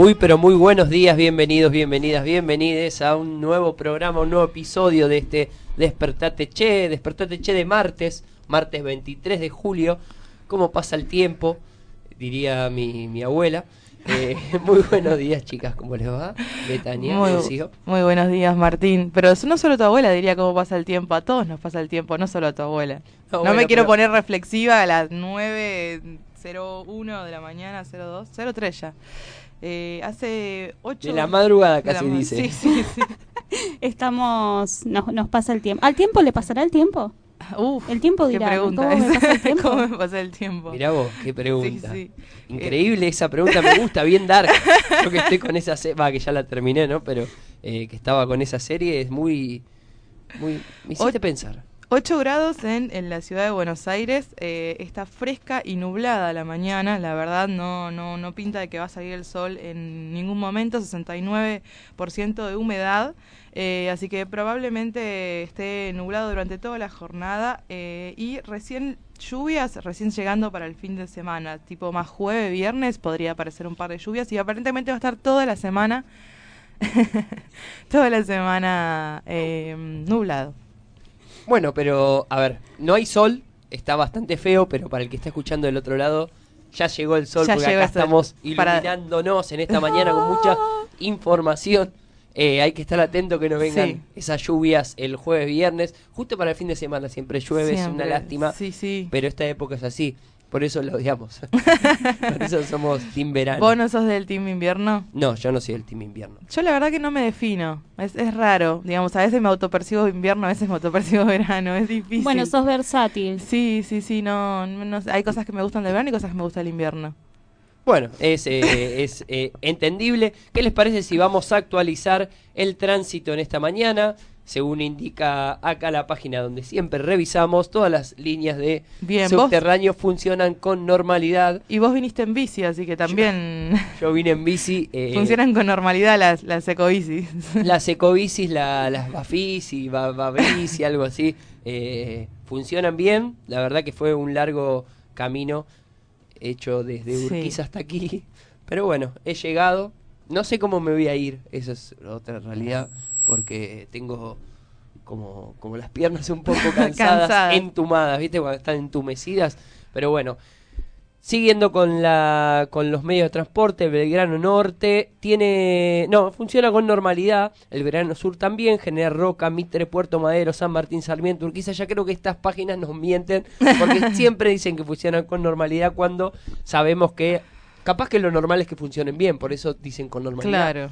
Muy pero muy buenos días, bienvenidos, bienvenidas, bienvenides a un nuevo programa, un nuevo episodio de este Despertate Che, Despertate Che de martes, martes 23 de julio. ¿Cómo pasa el tiempo? Diría mi, mi abuela. Eh, muy buenos días, chicas, ¿cómo les va? Betania, Muy, muy buenos días, Martín. Pero no solo tu abuela diría cómo pasa el tiempo, a todos nos pasa el tiempo, no solo a tu abuela. No, No, bueno, me quiero pero- poner reflexiva a las 9.01 de la mañana, 02, 03 ya. Eh, hace 8... De la madrugada casi dice. Sí, sí, sí. Estamos, nos, nos pasa el tiempo. ¿Al tiempo le pasará el tiempo? Uf, El tiempo qué dirá, pregunta ¿cómo me pasa el tiempo? ¿Cómo me pasa el tiempo? Mirá vos, qué pregunta. Sí, sí. Increíble esa pregunta, me gusta, bien dark. Yo que estoy con esa serie, va, que ya la terminé, ¿no? Pero eh, que estaba con esa serie es muy... muy me hiciste Oye, pensar. 8 grados en, en la ciudad de Buenos Aires, eh, está fresca y nublada la mañana, la verdad no, no, no pinta de que va a salir el sol en ningún momento, 69% de humedad, eh, así que probablemente esté nublado durante toda la jornada eh, y recién lluvias, recién llegando para el fin de semana, tipo más jueves, viernes, podría aparecer un par de lluvias y aparentemente va a estar toda la semana, toda la semana eh, nublado. Bueno, pero a ver, no hay sol, está bastante feo, pero para el que está escuchando del otro lado, ya llegó el sol, Ya porque acá estamos Para- iluminándonos en esta mañana con mucha información. Eh, hay que estar atento que no vengan Sí. esas lluvias el jueves, viernes, justo para el fin de semana siempre llueve, es una lástima, Sí, sí. pero esta época es así, por eso lo odiamos. por eso somos team verano. ¿Vos no sos del team invierno? No, yo no soy el team invierno. Yo la verdad que no me defino. Es, es raro. Digamos, a veces me autopercibo invierno, a veces me autopercibo verano. Es difícil. Bueno, sos versátil. Sí, sí, sí. No, no. Hay cosas que me gustan del verano y cosas que me gusta del invierno. Bueno, es, eh, es eh, entendible. ¿Qué les parece si vamos a actualizar el tránsito en esta mañana? Según indica acá la página donde siempre revisamos, todas las líneas de Bien, vos- subterráneo funcionan con normalidad. Y vos viniste en bici, así que también Yo vine en bici. eh, funcionan con normalidad las, las ecobicis. Las ecobicis, la, las bafis y ba- babici, algo así, eh, funcionan bien. La verdad que fue un largo camino hecho desde Sí. Urquiza hasta aquí. Pero bueno, he llegado. No sé cómo me voy a ir, esa es otra realidad, porque tengo como, como las piernas un poco cansadas, Cansadas. entumadas, ¿viste? Cuando están entumecidas. Pero bueno, Siguiendo con la con los medios de transporte, Belgrano Norte tiene no, funciona con normalidad, el Belgrano Sur también, General Roca, Mitre, Puerto Madero, San Martín, Sarmiento, Urquiza, ya creo que estas páginas nos mienten porque siempre dicen que funcionan con normalidad cuando sabemos que capaz que lo normal es que funcionen bien, por eso dicen con normalidad. claro.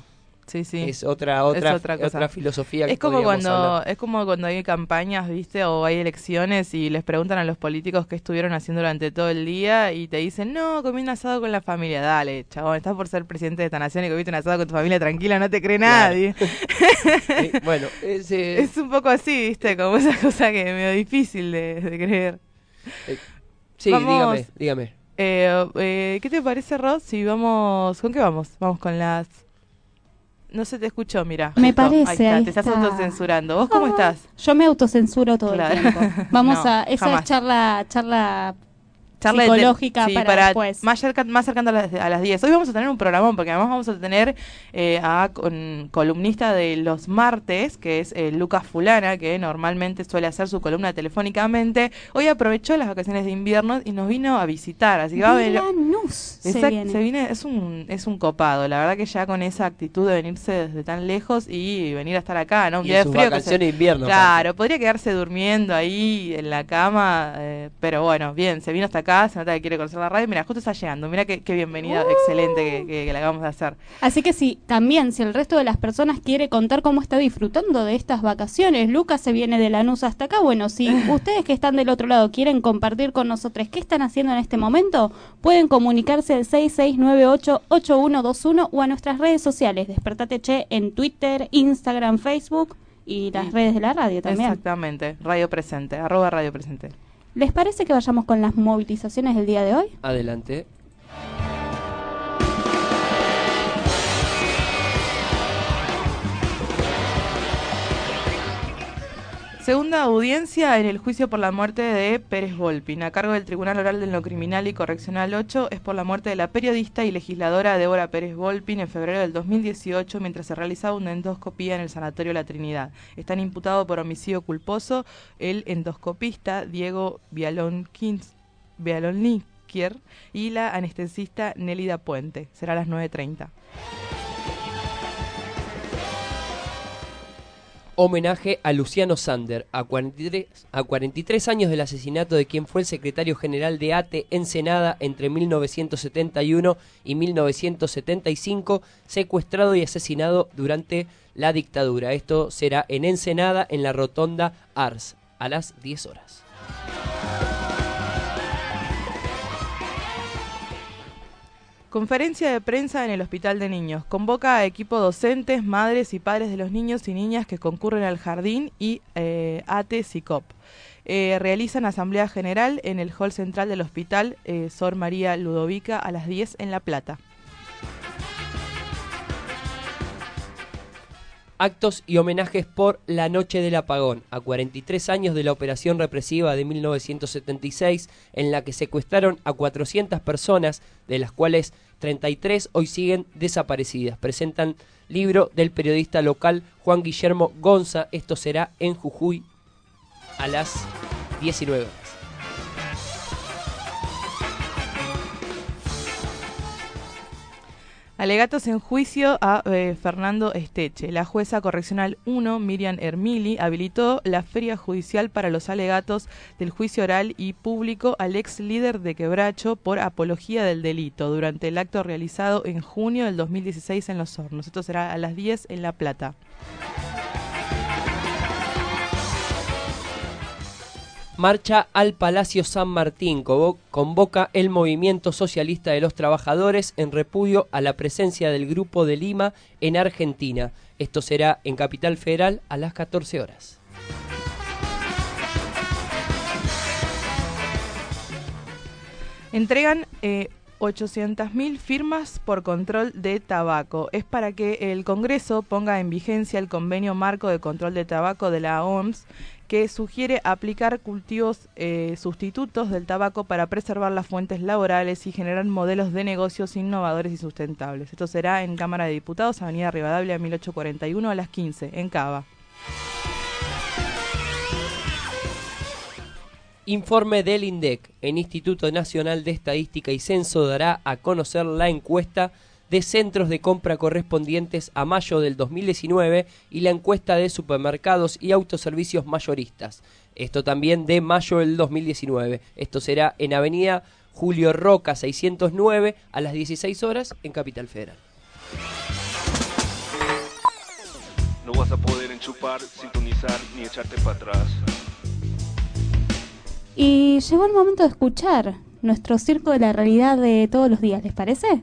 Sí, sí. Es otra otra otra otra, cosa. filosofía que Es como cuando hablar. es como cuando hay campañas, ¿viste? O hay elecciones y les preguntan a los políticos qué estuvieron haciendo durante todo el día y te dicen, "No, comí un asado con la familia." Dale, chabón, estás por ser presidente de esta nación y comiste un asado con tu familia tranquila, no te cree Claro. nadie. Eh, bueno, ese es un poco así, ¿viste? Como esa cosa que es medio difícil de, de creer. sí, vamos- dígame, dígame. Eh, eh, ¿Qué te parece, Ross? Si vamos... ¿Con qué vamos? Vamos con las... No se te escuchó, mira. Me parece, Ahí está, ahí te estás está. autocensurando. ¿Vos cómo Ah, estás? Yo me autocensuro todo Claro. el tiempo. Vamos No, a. Esa jamás. es charla, charla Charla de- psicológica sí, para, después. Más, cerca, más cercano a las, a las 10. Hoy vamos a tener un programón porque además vamos a tener eh, a con, columnista de los martes, que es eh, Lucas Fulana, que normalmente suele hacer su columna telefónicamente. Hoy aprovechó las vacaciones de invierno y nos vino a visitar. Así que va a ver. Se viene. se viene, es un, es un copado, la verdad que ya con esa actitud de venirse desde tan lejos y venir a estar acá, ¿no? Un Y día en de frío que se- vacaciones de invierno. Claro, podría quedarse durmiendo ahí en la cama, eh, pero bueno, bien, se vino hasta acá acá, se nota que quiere conocer la radio. Mira, justo está llegando. Mira qué, qué bienvenida excelente que, que- que le acabamos de hacer. Así que si también, si el resto de las personas quiere contar cómo está disfrutando de estas vacaciones, Lucas se viene de Lanús hasta acá. Bueno, si ustedes que están del otro lado quieren compartir con nosotros qué están haciendo en este momento, pueden comunicarse al 6698-8121 o a nuestras redes sociales, Despertate Che en Twitter, Instagram, Facebook y las redes de la radio también. Exactamente. Radio Presente, arroba Radio Presente. ¿Les parece que vayamos con las movilizaciones del día de hoy? Adelante. Segunda audiencia en el juicio por la muerte de Pérez Volpin. A cargo del Tribunal Oral de lo Criminal y Correccional 8 es por la muerte de la periodista y legisladora Débora Pérez Volpin en febrero del 2018 mientras se realizaba una endoscopía en el Sanatorio La Trinidad. Están imputados por homicidio culposo el endoscopista Diego Vialonliquier y la anestesista Nélida Puente. Será a las 9.30. Homenaje a Luciano Sander, a 43, a 43 años del asesinato de quien fue el secretario general de ATE Ensenada entre 1971 y 1975, secuestrado y asesinado durante la dictadura. Esto será en Ensenada, en la rotonda Ars, a las 10 horas. Conferencia de prensa en el Hospital de Niños. Convoca a equipo docentes, madres y padres de los niños y niñas que concurren al jardín y eh, ATE SICOP. Eh, realizan asamblea general en el hall central del hospital eh, Sor María Ludovica a las 10 en La Plata. Actos y homenajes por la Noche del Apagón, a 43 años de la operación represiva de 1976, en la que secuestraron a 400 personas, de las cuales 33 hoy siguen desaparecidas. Presentan libro del periodista local Juan Guillermo Gonza. Esto será en Jujuy a las 19 Alegatos en juicio a eh, Fernando Esteche. La jueza correccional 1, Miriam Hermili, habilitó la feria judicial para los alegatos del juicio oral y público al ex líder de Quebracho por apología del delito durante el acto realizado en junio del 2016 en Los Hornos. Esto será a las 10 en La Plata. Marcha al Palacio San Martín. Convo- Convoca el Movimiento Socialista de los Trabajadores en repudio a la presencia del Grupo de Lima en Argentina. Esto será en Capital Federal a las 14 horas. Entregan eh, 800.000 firmas por control de tabaco. Es para que el Congreso ponga en vigencia el convenio marco de control de tabaco de la OMS que sugiere aplicar cultivos eh, sustitutos del tabaco para preservar las fuentes laborales y generar modelos de negocios innovadores y sustentables. Esto será en Cámara de Diputados, Avenida Rivadavia 1841 a las 15, en Cava. Informe del INDEC. El Instituto Nacional de Estadística y Censo dará a conocer la encuesta de centros de compra correspondientes a mayo del 2019 y la encuesta de supermercados y autoservicios mayoristas. Esto también de mayo del 2019. Esto será en Avenida Julio Roca 609 a las 16 horas en Capital Federal. No vas a poder enchupar, sintonizar ni echarte para atrás. Y llegó el momento de escuchar nuestro circo de la realidad de todos los días, ¿les parece?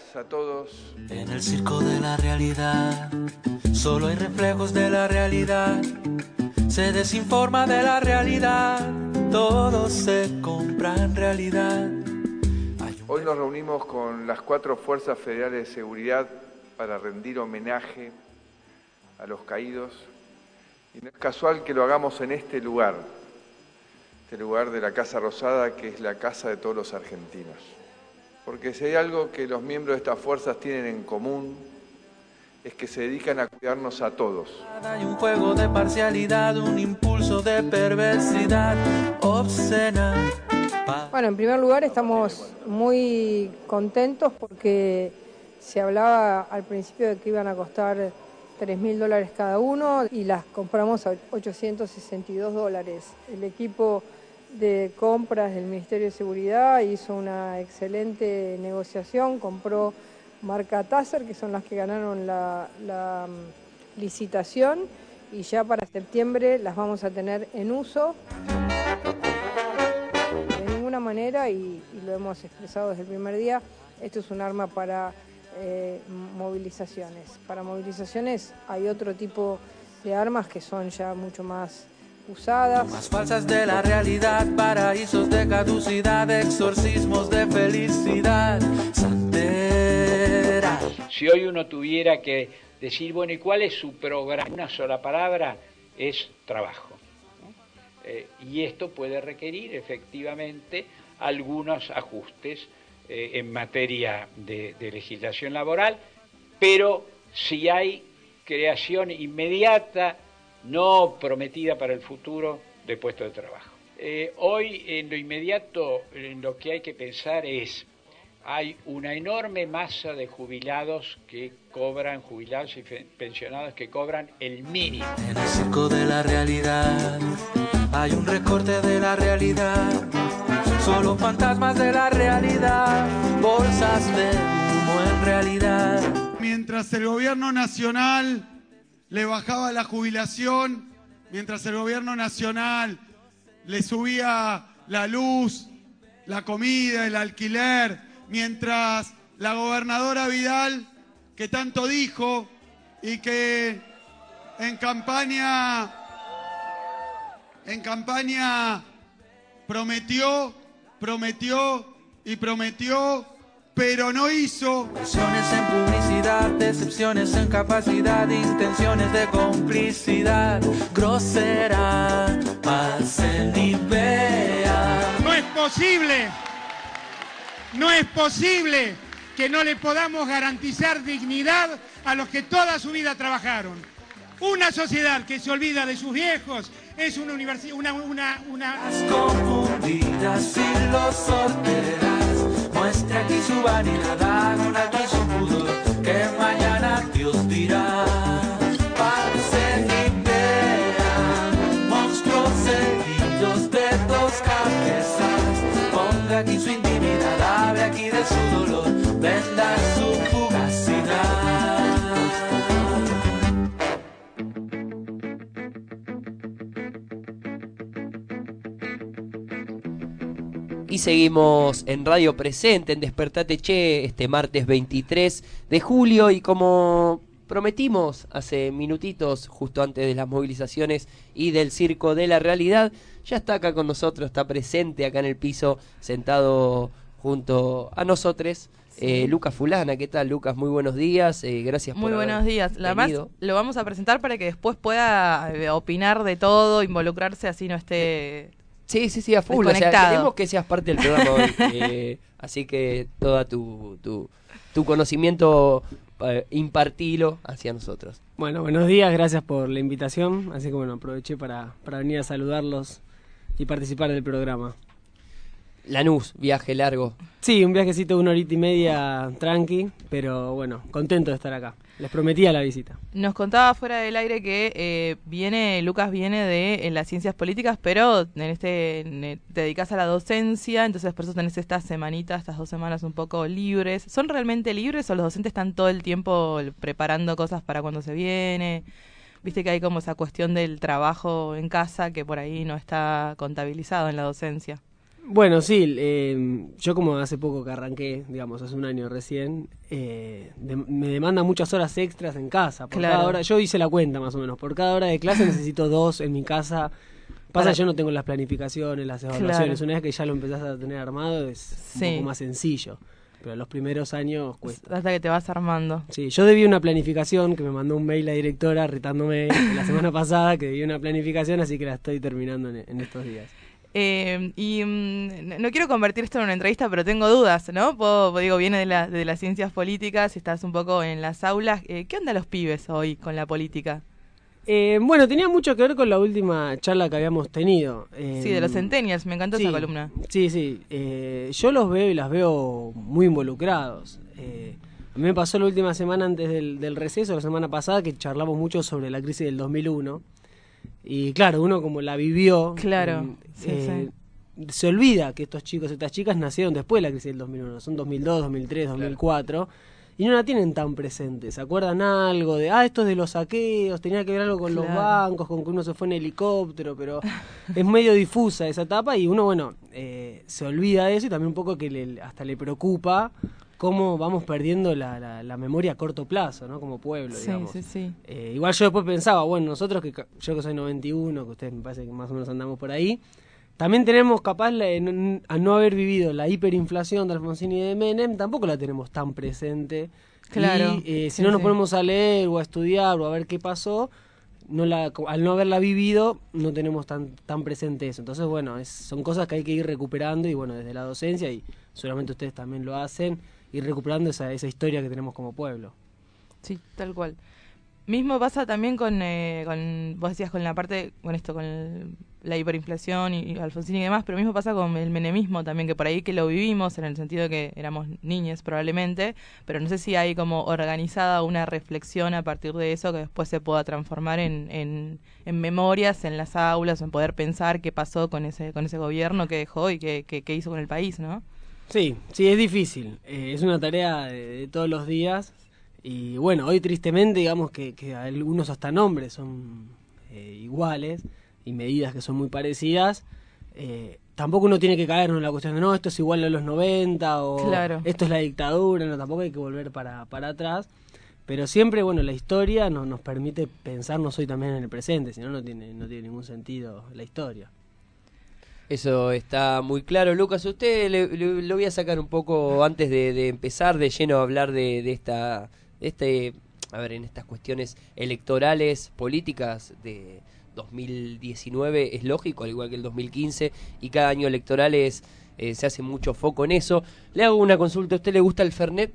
Días a todos. En el circo de la realidad, solo hay reflejos de la realidad. Se desinforma de la realidad, todo se compra en realidad. Hoy nos reunimos con las cuatro fuerzas federales de seguridad para rendir homenaje a los caídos. Y no es casual que lo hagamos en este lugar, este lugar de la Casa Rosada, que es la casa de todos los argentinos. Porque si hay algo que los miembros de estas fuerzas tienen en común, es que se dedican a cuidarnos a todos. Hay un juego de parcialidad, un impulso de perversidad obscena. Bueno, en primer lugar estamos muy contentos porque se hablaba al principio de que iban a costar 3 mil dólares cada uno y las compramos a 862 dólares. El equipo de compras del Ministerio de Seguridad hizo una excelente negociación, compró marca Taser, que son las que ganaron la, mm, licitación, y ya para septiembre las vamos a tener en uso. De ninguna manera, y, y lo hemos expresado desde el primer día, esto es un arma para eh, movilizaciones. Para movilizaciones hay otro tipo de armas que son ya mucho más usadas. Más falsas de la realidad, paraísos de caducidad, exorcismos de felicidad. Santera. Si hoy uno tuviera que decir, bueno, ¿y cuál es su programa? Una sola palabra es trabajo. Eh, y esto puede requerir efectivamente algunos ajustes eh, en materia de, de legislación laboral, pero si hay creación inmediata, no prometida para el futuro, de puestos de trabajo. Eh, hoy en lo inmediato en lo que hay que pensar es, hay una enorme masa de jubilados que cobran, jubilados y pensionados que cobran el mínimo. En el circo de la realidad hay un recorte de la realidad. Solo fantasmas de la realidad, bolsas de humo en realidad. Mientras el gobierno nacional le bajaba la jubilación, mientras el gobierno nacional le subía la luz, la comida, el alquiler, mientras la gobernadora Vidal, que tanto dijo y que en campaña, en campaña prometió, prometió y prometió, pero no hizo. Decepciones en capacidad, intenciones de complicidad. Grosera, pasen y vean. No es posible, no es posible que no le podamos garantizar dignidad a los que toda su vida trabajaron. Una sociedad que se olvida de sus viejos es una universidad, una, una, una... confundidas y los sortearás. Muestre aquí su vanidad, hagan aquí su pudor, que mañana Dios dirá. Seguimos en Radio Presente, en Despertate Che, este martes 23 de julio. Y como prometimos hace minutitos, justo antes de las movilizaciones y del Circo de la Realidad, ya está acá con nosotros, está presente acá en el piso, sentado junto a nosotros. Eh, Lucas Fulana, ¿qué tal Lucas? Muy buenos días, eh, gracias Muy por haber buenos días. La más lo vamos a presentar para que después pueda eh, opinar de todo, involucrarse, así no esté. Sí, sí, sí, a full. O sea, queremos que seas parte del programa hoy. eh, así que toda tu, tu, tu conocimiento eh, impartilo hacia nosotros. Bueno, buenos días, gracias por la invitación. Así que bueno, aproveché para, para venir a saludarlos y participar del programa. Lanús, viaje largo. Sí, un viajecito de una horita y media tranqui, pero bueno, contento de estar acá. Les prometía la visita. Nos contaba fuera del aire que eh, viene, Lucas viene de en las ciencias políticas, pero en este ne- te dedicas a la docencia, entonces por eso tenés estas semanitas, estas dos semanas un poco libres. ¿Son realmente libres o los docentes están todo el tiempo preparando cosas para cuando se viene? Viste que hay como esa cuestión del trabajo en casa que por ahí no está contabilizado en la docencia. Bueno, sí, eh, yo como hace poco que arranqué, digamos, hace un año recién, eh, de- me demanda muchas horas extras en casa. Por Claro. cada hora, yo hice la cuenta más o menos, por cada hora de clase necesito dos en mi casa. Pasa Para- que yo no tengo las planificaciones, las evaluaciones. Claro. Una vez que ya lo empezás a tener armado es un poco más sencillo. pero los primeros años cuesta. Hasta que te vas armando. Sí, yo debí una planificación que me mandó un mail la directora retándome la semana pasada que debí una planificación, así que la estoy terminando en, en estos días. Eh, y mm, no quiero convertir esto en una entrevista, pero tengo dudas, ¿no? Puedo- digo, viene de, la- de las ciencias políticas, estás un poco en las aulas. Eh, ¿Qué onda los pibes hoy con la política? Eh, bueno, tenía mucho que ver con la última charla que habíamos tenido. Sí, de los centennials, me encantó sí, esa columna. Sí, sí. eh, yo los veo y las veo muy involucrados. Eh, a mí me pasó la última semana antes del, del receso, la semana pasada, que charlamos mucho sobre la crisis del 2001. Y claro, uno como la vivió, Claro, sí, eh, se olvida que estos chicos, estas chicas nacieron después de la crisis del 2001. Son 2002, 2003, 2004. Y no la tienen tan presente. ¿Se acuerdan algo de, ah, esto es de los saqueos, tenía que ver algo con los bancos, con que uno se fue en helicóptero, pero es medio difusa esa etapa y uno, bueno, eh, se olvida de eso y también un poco que le- hasta le preocupa cómo vamos perdiendo la, la- la memoria a corto plazo, ¿no? Como pueblo, Sí, digamos. sí, sí. Eh, igual yo después pensaba, bueno, nosotros que yo que soy 91, que ustedes me parece que más o menos andamos por ahí, también tenemos capaz, la- en- a no haber vivido la hiperinflación de Alfonsín y de Menem, tampoco la tenemos tan presente. Claro, Y eh, si no nos ponemos a leer o a estudiar o a ver qué pasó, no la, al no haberla vivido, no tenemos tan, tan presente eso. Entonces, bueno, es, son cosas que hay que ir recuperando y bueno, desde la docencia, y seguramente ustedes también lo hacen, ir recuperando esa, esa historia que tenemos como pueblo. Sí, tal cual. Mismo pasa también con, eh, con vos decías con la parte, con esto, con el- la hiperinflación y, Alfonsín y demás, pero mismo pasa con el menemismo también, que por ahí que lo vivimos, en el sentido de que éramos niñes probablemente, pero no sé si hay como organizada una reflexión a partir de eso que después se pueda transformar en, en, en memorias en las aulas, en poder pensar qué pasó con ese, con ese gobierno que dejó y qué, qué, qué hizo con el país, ¿no? Sí, sí, es difícil. Eh, es una tarea de, de todos los días. Y bueno, hoy tristemente digamos que, que algunos hasta nombres son eh, iguales y medidas que son muy parecidas. Eh, tampoco uno tiene que caer en la cuestión de no, esto es igual a los 90 o Claro. esto es la dictadura, no, tampoco hay que volver para, para atrás. Pero siempre, bueno, la historia nos, nos permite pensarnos hoy también en el presente, si no, no tiene, no tiene ningún sentido la historia. Eso está muy claro. Lucas, usted le, lo voy a sacar un poco antes de, empezar de lleno a hablar de, esta, este, a ver, en estas cuestiones electorales, políticas de 2019, es lógico, al igual que el 2015, y cada año electoral es, eh, se hace mucho foco en eso. Le hago una consulta, ¿a usted le gusta el Fernet?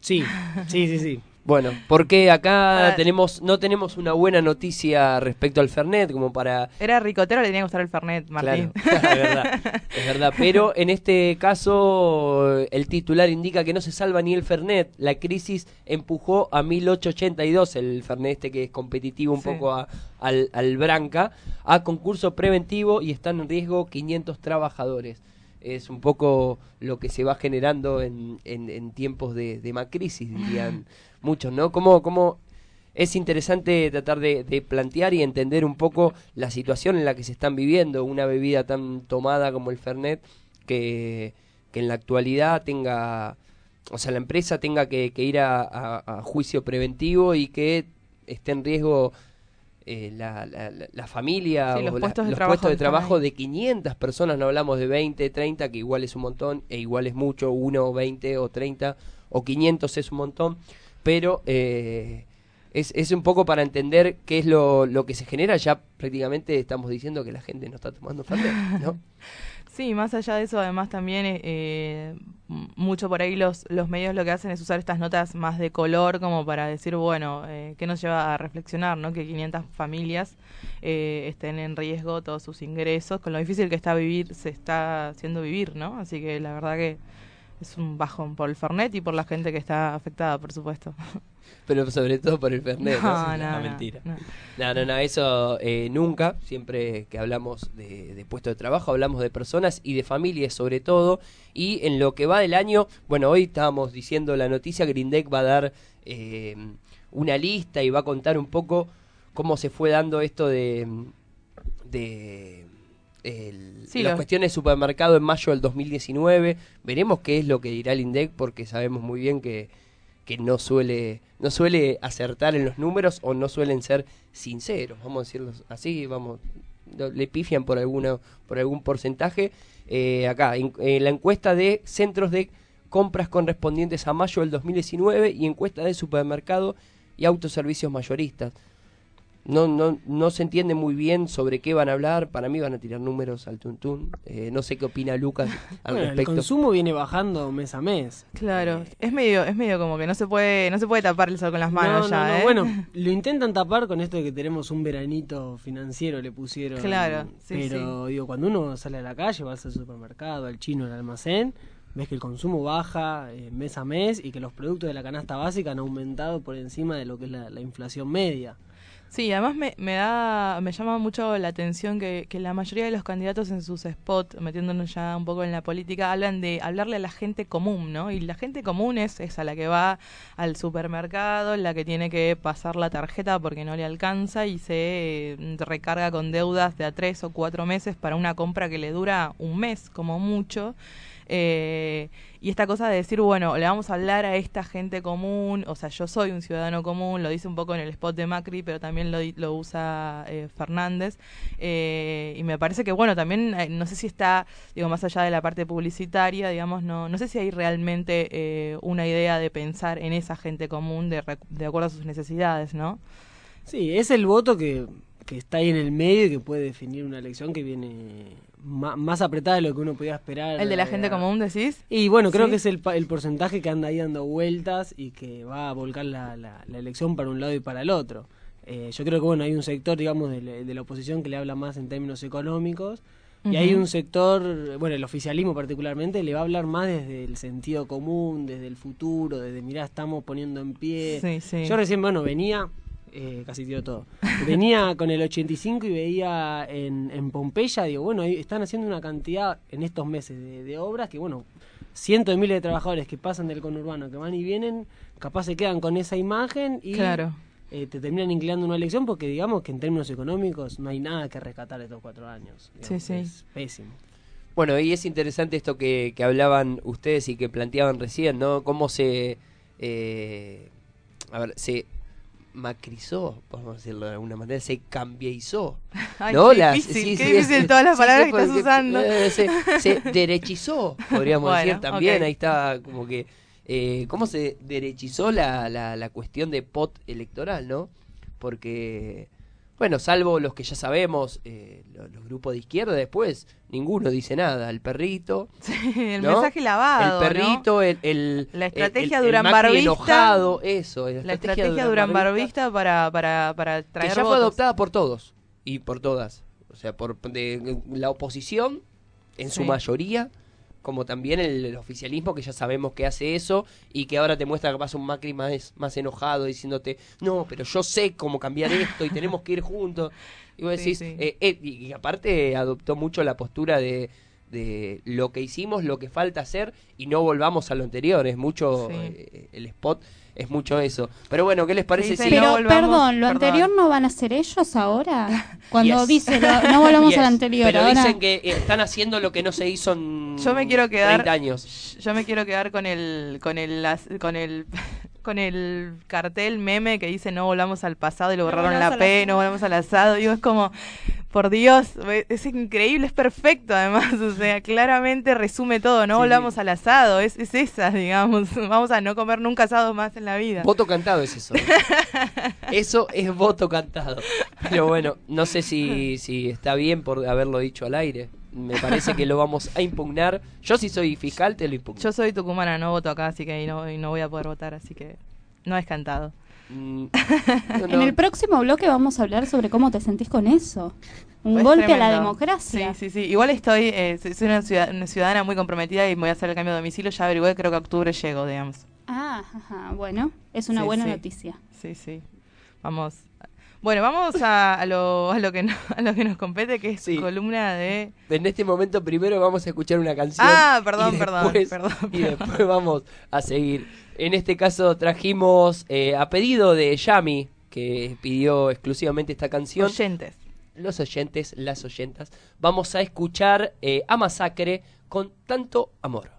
Sí, sí, sí, sí. Bueno, porque acá Ah. tenemos no tenemos una buena noticia respecto al Fernet como para Era ricotero, le tenía que gustar el Fernet, Martín. Claro, es verdad, es verdad. Pero en este caso, el titular indica que no se salva ni el Fernet. La crisis empujó a 1882, el Fernet este que es competitivo un Sí. poco a- al, al Branca, a concurso preventivo y están en riesgo 500 trabajadores. Es un poco lo que se va generando en, en, en tiempos de, de macrisis, dirían muchos, ¿no? ¿Cómo, cómo es interesante tratar de, de plantear y entender un poco la situación en la que se están viviendo, una bebida tan tomada como el Fernet, que, que en la actualidad tenga, o sea, la empresa tenga que, que ir a, a- a juicio preventivo y que esté en riesgo eh, la, la, la- familia Sí, los o la- puestos de los trabajo puestos de trabajo de 500 personas, no hablamos de 20, 30, que igual es un montón, e igual es mucho, uno, 20 o 30 o 500 es un montón, pero eh, es, es un poco para entender qué es lo, lo que se genera, ya prácticamente estamos diciendo que la gente no está tomando Fernet, ¿no? Sí, más allá de eso, además también eh, eh, mucho por ahí los, los medios lo que hacen es usar estas notas más de color como para decir, bueno, eh, ¿qué nos lleva a reflexionar? ¿no? Que 500 familias eh, estén en riesgo todos sus ingresos, con lo difícil que está vivir, se está haciendo vivir, ¿no? Así que la verdad que es un bajón por el Fernet y por la gente que está afectada, por supuesto. Pero sobre todo por el Fernet, ¿no? No, no, no, mentira. no. No, no, no, eso eh, nunca. Siempre que hablamos de, de puesto de trabajo, hablamos de personas y de familias sobre todo. Y en lo que va del año, bueno, hoy estábamos diciendo la noticia, Grindec va a dar eh, una lista y va a contar un poco cómo se fue dando esto de... de el- Sí, las lo- cuestiones de supermercado en mayo del 2019. Veremos qué es lo que dirá el INDEC porque sabemos muy bien que, que no suele no suele acertar en los números o no suelen ser sinceros, vamos a decirlo así, vamos le pifian por alguna por algún porcentaje. Eh, acá en, en la encuesta de centros de compras correspondientes a mayo del 2019 y encuesta de supermercado y autoservicios mayoristas. No, no, no se entiende muy bien sobre qué van a hablar. Para mí van a tirar números al tuntún. Eh, no sé qué opina Lucas al Bueno, el respecto. consumo viene bajando mes a mes. Claro, es medio, es medio como que no se puede, no se puede tapar el sol con las manos No, no, ya, no, ¿eh? Bueno, lo intentan tapar con esto de que tenemos un veranito financiero, le pusieron. Claro, sí, Pero digo, cuando uno sale a la calle, vas al supermercado, al chino, al almacén, ves que el consumo baja eh, mes a mes y que los productos de la canasta básica han aumentado por encima de lo que es la, la inflación media. Sí, además me, me da, me llama mucho la atención que, que la mayoría de los candidatos en sus spots, metiéndonos ya un poco en la política, hablan de hablarle a la gente común, ¿no? Y la gente común es, es a la que va al supermercado, la que tiene que pasar la tarjeta porque no le alcanza y se eh, recarga con deudas de a tres o cuatro meses para una compra que le dura un mes como mucho. Eh, y esta cosa de decir, bueno, le vamos a hablar a esta gente común, o sea, yo soy un ciudadano común, lo dice un poco en el spot de Macri, pero también lo, lo usa eh, Fernández. Eh, y me parece que, bueno, también, eh, no sé si está, digo, más allá de la parte publicitaria, digamos, no, no sé si hay realmente eh, una idea de pensar en esa gente común de, de acuerdo a sus necesidades, ¿no? Sí, es el voto que, que está ahí en el medio y que puede definir una elección que viene más apretada de lo que uno podía esperar. ¿El de la gente común, decís? Y bueno, creo Sí. que es el, el porcentaje que anda ahí dando vueltas y que va a volcar la, la- la elección para un lado y para el otro. Eh, yo creo que bueno, hay un sector, digamos, de, la- de la oposición que le habla más en términos económicos y hay un sector, bueno, el oficialismo particularmente, le va a hablar más desde el sentido común, desde el futuro, desde, mirá, estamos poniendo en pie. Sí, sí. Yo recién, bueno, venía, eh, casi tiró todo, venía con el 85 y veía en, en Pompeya, digo, bueno, ahí están haciendo una cantidad en estos meses de, de obras que, bueno, cientos de miles de trabajadores que pasan del conurbano, que van y vienen, capaz se quedan con esa imagen y Claro. eh, te terminan inclinando una elección porque digamos que en términos económicos no hay nada que rescatar de estos cuatro años. Digamos, sí. Es pésimo. Bueno, y es interesante esto que, que hablaban ustedes y que planteaban recién, ¿no? Cómo se. eh, a ver, se macrizó, podemos decirlo de alguna manera, se cambiizó. Ay, ¿no? qué difícil, qué difícil es- todas las sí, palabras sí, que estás usando. eh, se, se derechizó, podríamos Bueno, decir también. Ahí está como que. eh, ¿Cómo se derechizó la, la, la cuestión de pot electoral, no? Porque. Bueno, salvo los que ya sabemos, eh, lo- los, grupos de izquierda después, ninguno dice nada. El perrito. el ¿no? mensaje lavado, El perrito, el, el. La el- estrategia el- el Durán Barbista. enojado, eso. La estrategia Durán Barbista para, para, para que traer ya fue adoptada por todos y por todas. O sea, por de, la oposición, en su Sí. mayoría, como también el, el oficialismo, que ya sabemos que hace eso, y que ahora te muestra que pasa un Macri más, más enojado, diciéndote, no, pero yo sé cómo cambiar esto y tenemos que ir juntos. Y vos Sí, decís, sí. eh, eh, y, y aparte adoptó mucho la postura de, de lo que hicimos, lo que falta hacer, y no volvamos a lo anterior. Es mucho, Sí. eh, el spot es mucho eso. Pero bueno, ¿qué les parece Sí, si... Pero, no volvamos- perdón, ¿lo perdón. anterior no van a ser ellos ahora? Cuando Yes. dice, lo- no volvamos Yes, al anterior, Pero ahora... dicen que eh, están haciendo lo que no se hizo en Yo me quiero quedar 30 años. Yo me quiero quedar con el con el con el con el cartel meme que dice no volvamos al pasado y lo borraron la P, asado. no volvamos al asado. Digo, es como por Dios, es increíble, es perfecto además, o sea, claramente resume todo, no Sí. volvamos al asado, es, es esa, digamos, vamos a no comer nunca asado más en la vida. Voto cantado es eso. eso es voto cantado. Pero bueno, no sé si, si está bien por haberlo dicho al aire. Me parece que lo vamos a impugnar. Yo si soy fiscal te lo impugno. Yo soy tucumana, no voto acá, así que y no, y no voy a poder votar, así que no es cantado. Mm, no, En el próximo bloque vamos a hablar sobre cómo te sentís con eso. Un Es golpe a la democracia. Sí, sí, sí. Igual estoy, eh, soy soy una, ciudad- una ciudadana muy comprometida y voy a hacer el cambio de domicilio. Ya averigué, creo que a octubre llego, digamos. Ah, ajá, bueno, es una Sí, buena sí. noticia. Sí, sí. Vamos. Bueno, vamos a, a lo, a, lo que no- a lo que nos compete, que es Sí. columna de... En este momento primero vamos a escuchar una canción. Ah, perdón, y perdón, después- perdón, Y perdón. después vamos a seguir. En este caso trajimos eh, a pedido de Yami, que pidió exclusivamente esta canción. Oyentes. Los oyentes, las oyentas. Vamos a escuchar eh, a Masacre con tanto amor.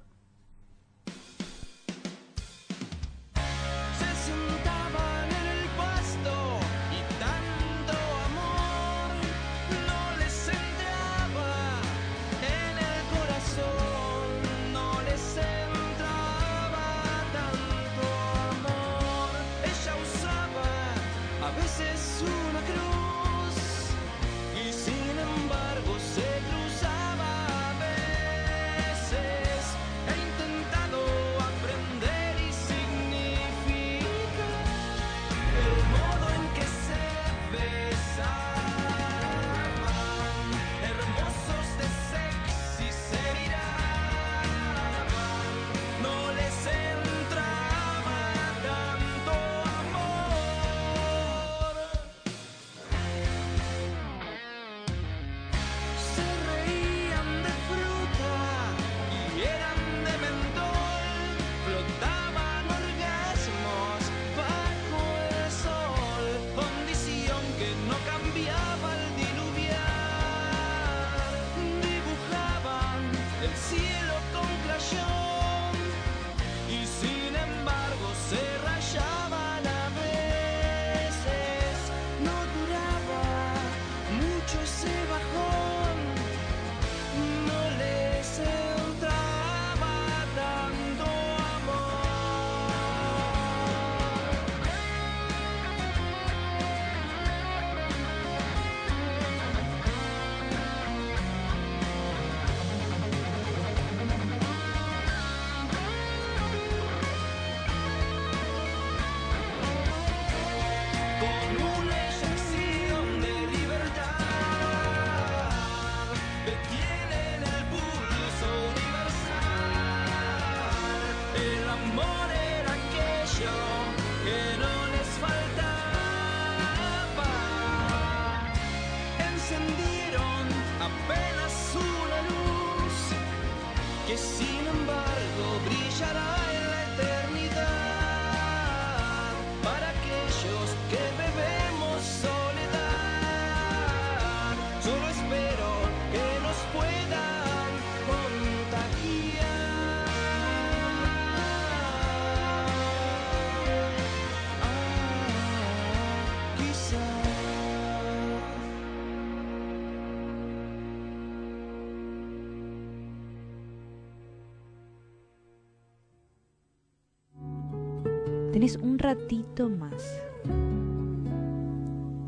Ratito más.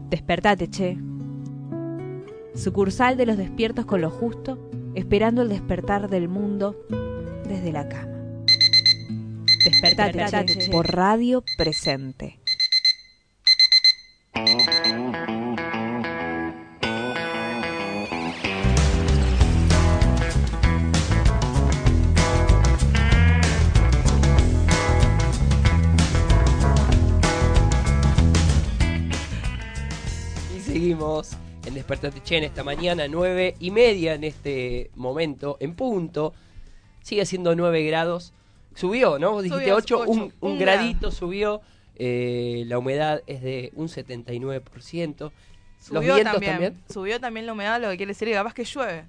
Despertate, che. Sucursal de los despiertos con lo justo, esperando el despertar del mundo desde la cama. Despertate, Despertate, che, che. por radio presente. Despertate Che en esta mañana, nueve y media en este momento, en punto. Sigue siendo 9 grados. Subió, ¿no? Vos dijiste Subió, 8, ocho, un, un gradito subió. Eh, la humedad es de un 79%. Los Subió vientos también, también. Subió también la humedad, lo que quiere decir que capaz que llueve.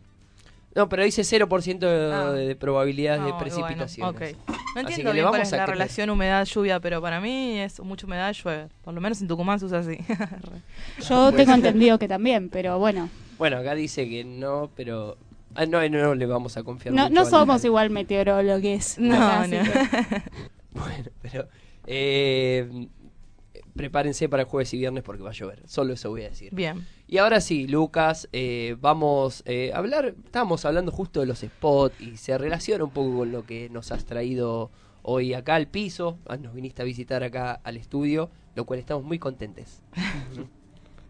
No, pero dice 0% de, Ah. de probabilidad de No, precipitaciones. bueno, ok. No Así entiendo que le bien cuál vamos es a la creer. relación humedad-lluvia, pero para mí es mucha humedad llueve. Por lo menos en Tucumán se usa así. Yo tengo entendido que también, pero bueno. Bueno, acá dice que no, pero... ah, no, no, no le vamos a confiar No, mucho no somos igual meteorólogos. No, no. que- Bueno, pero eh, prepárense para jueves y viernes porque va a llover. Solo eso voy a decir. Bien. Y ahora sí, Lucas, eh, vamos eh, a hablar. Estábamos hablando justo de los spots y se relaciona un poco con lo que nos has traído hoy acá al piso. Ah, Nos viniste a visitar acá al estudio, lo cual estamos muy contentes.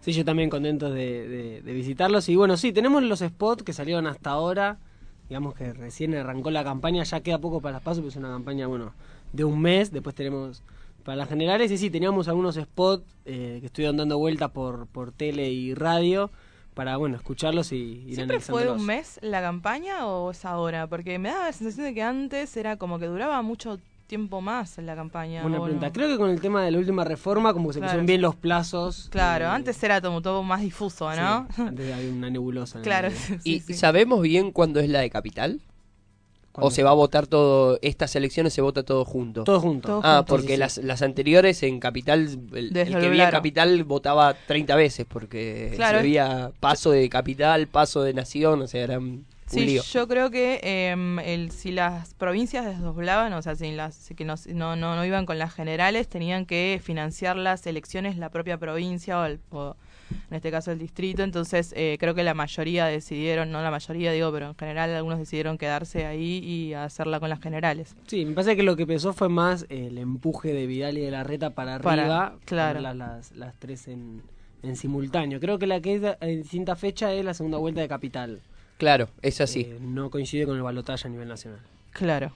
Sí, yo también contento de, de- de visitarlos. Y bueno, sí, tenemos los spots que salieron hasta ahora. Digamos que recién arrancó la campaña, ya queda poco para las pasos, pero es una campaña, bueno, de un mes. Después tenemos para las generales. Y sí, teníamos algunos spots eh, que estuvieron dando vuelta por, por tele y radio para, bueno, escucharlos y ir ¿Siempre fue un mes la campaña o es ahora? Porque me daba la sensación de que antes era como que duraba mucho tiempo más la campaña. Buena ¿o pregunta. no? Creo que con el tema de la última reforma, como que se Claro. pusieron bien los plazos. Claro, eh, antes era como todo más difuso, ¿no? sí, antes había una nebulosa. en Claro, sí, ¿Y sí. sabemos bien cuándo es la de capital? ¿O se va a votar todo, estas elecciones se vota todo junto? Todo junto. Todo Ah, junto. porque Sí, sí, las, las anteriores en Capital, el, el que en Capital votaba 30 veces, porque Claro. se había paso de Capital, paso de Nación, o sea, era un, un Sí, lío. yo creo que em, el, si las provincias desdoblaban, o sea, si las si que no, no, no, no iban con las generales, tenían que financiar las elecciones la propia provincia o, el- o en este caso el distrito. Entonces, eh, creo que la mayoría decidieron, no la mayoría digo, pero en general algunos decidieron quedarse ahí y hacerla con las generales. Sí, me parece que lo que pesó fue más el empuje de Vidal y de la Reta para Para- arriba, claro. las, las tres en, en simultáneo. Creo que la que es en distinta fecha es la segunda vuelta de Capital. Claro, es así. Eh, no coincide con el balotaje a nivel nacional. Claro.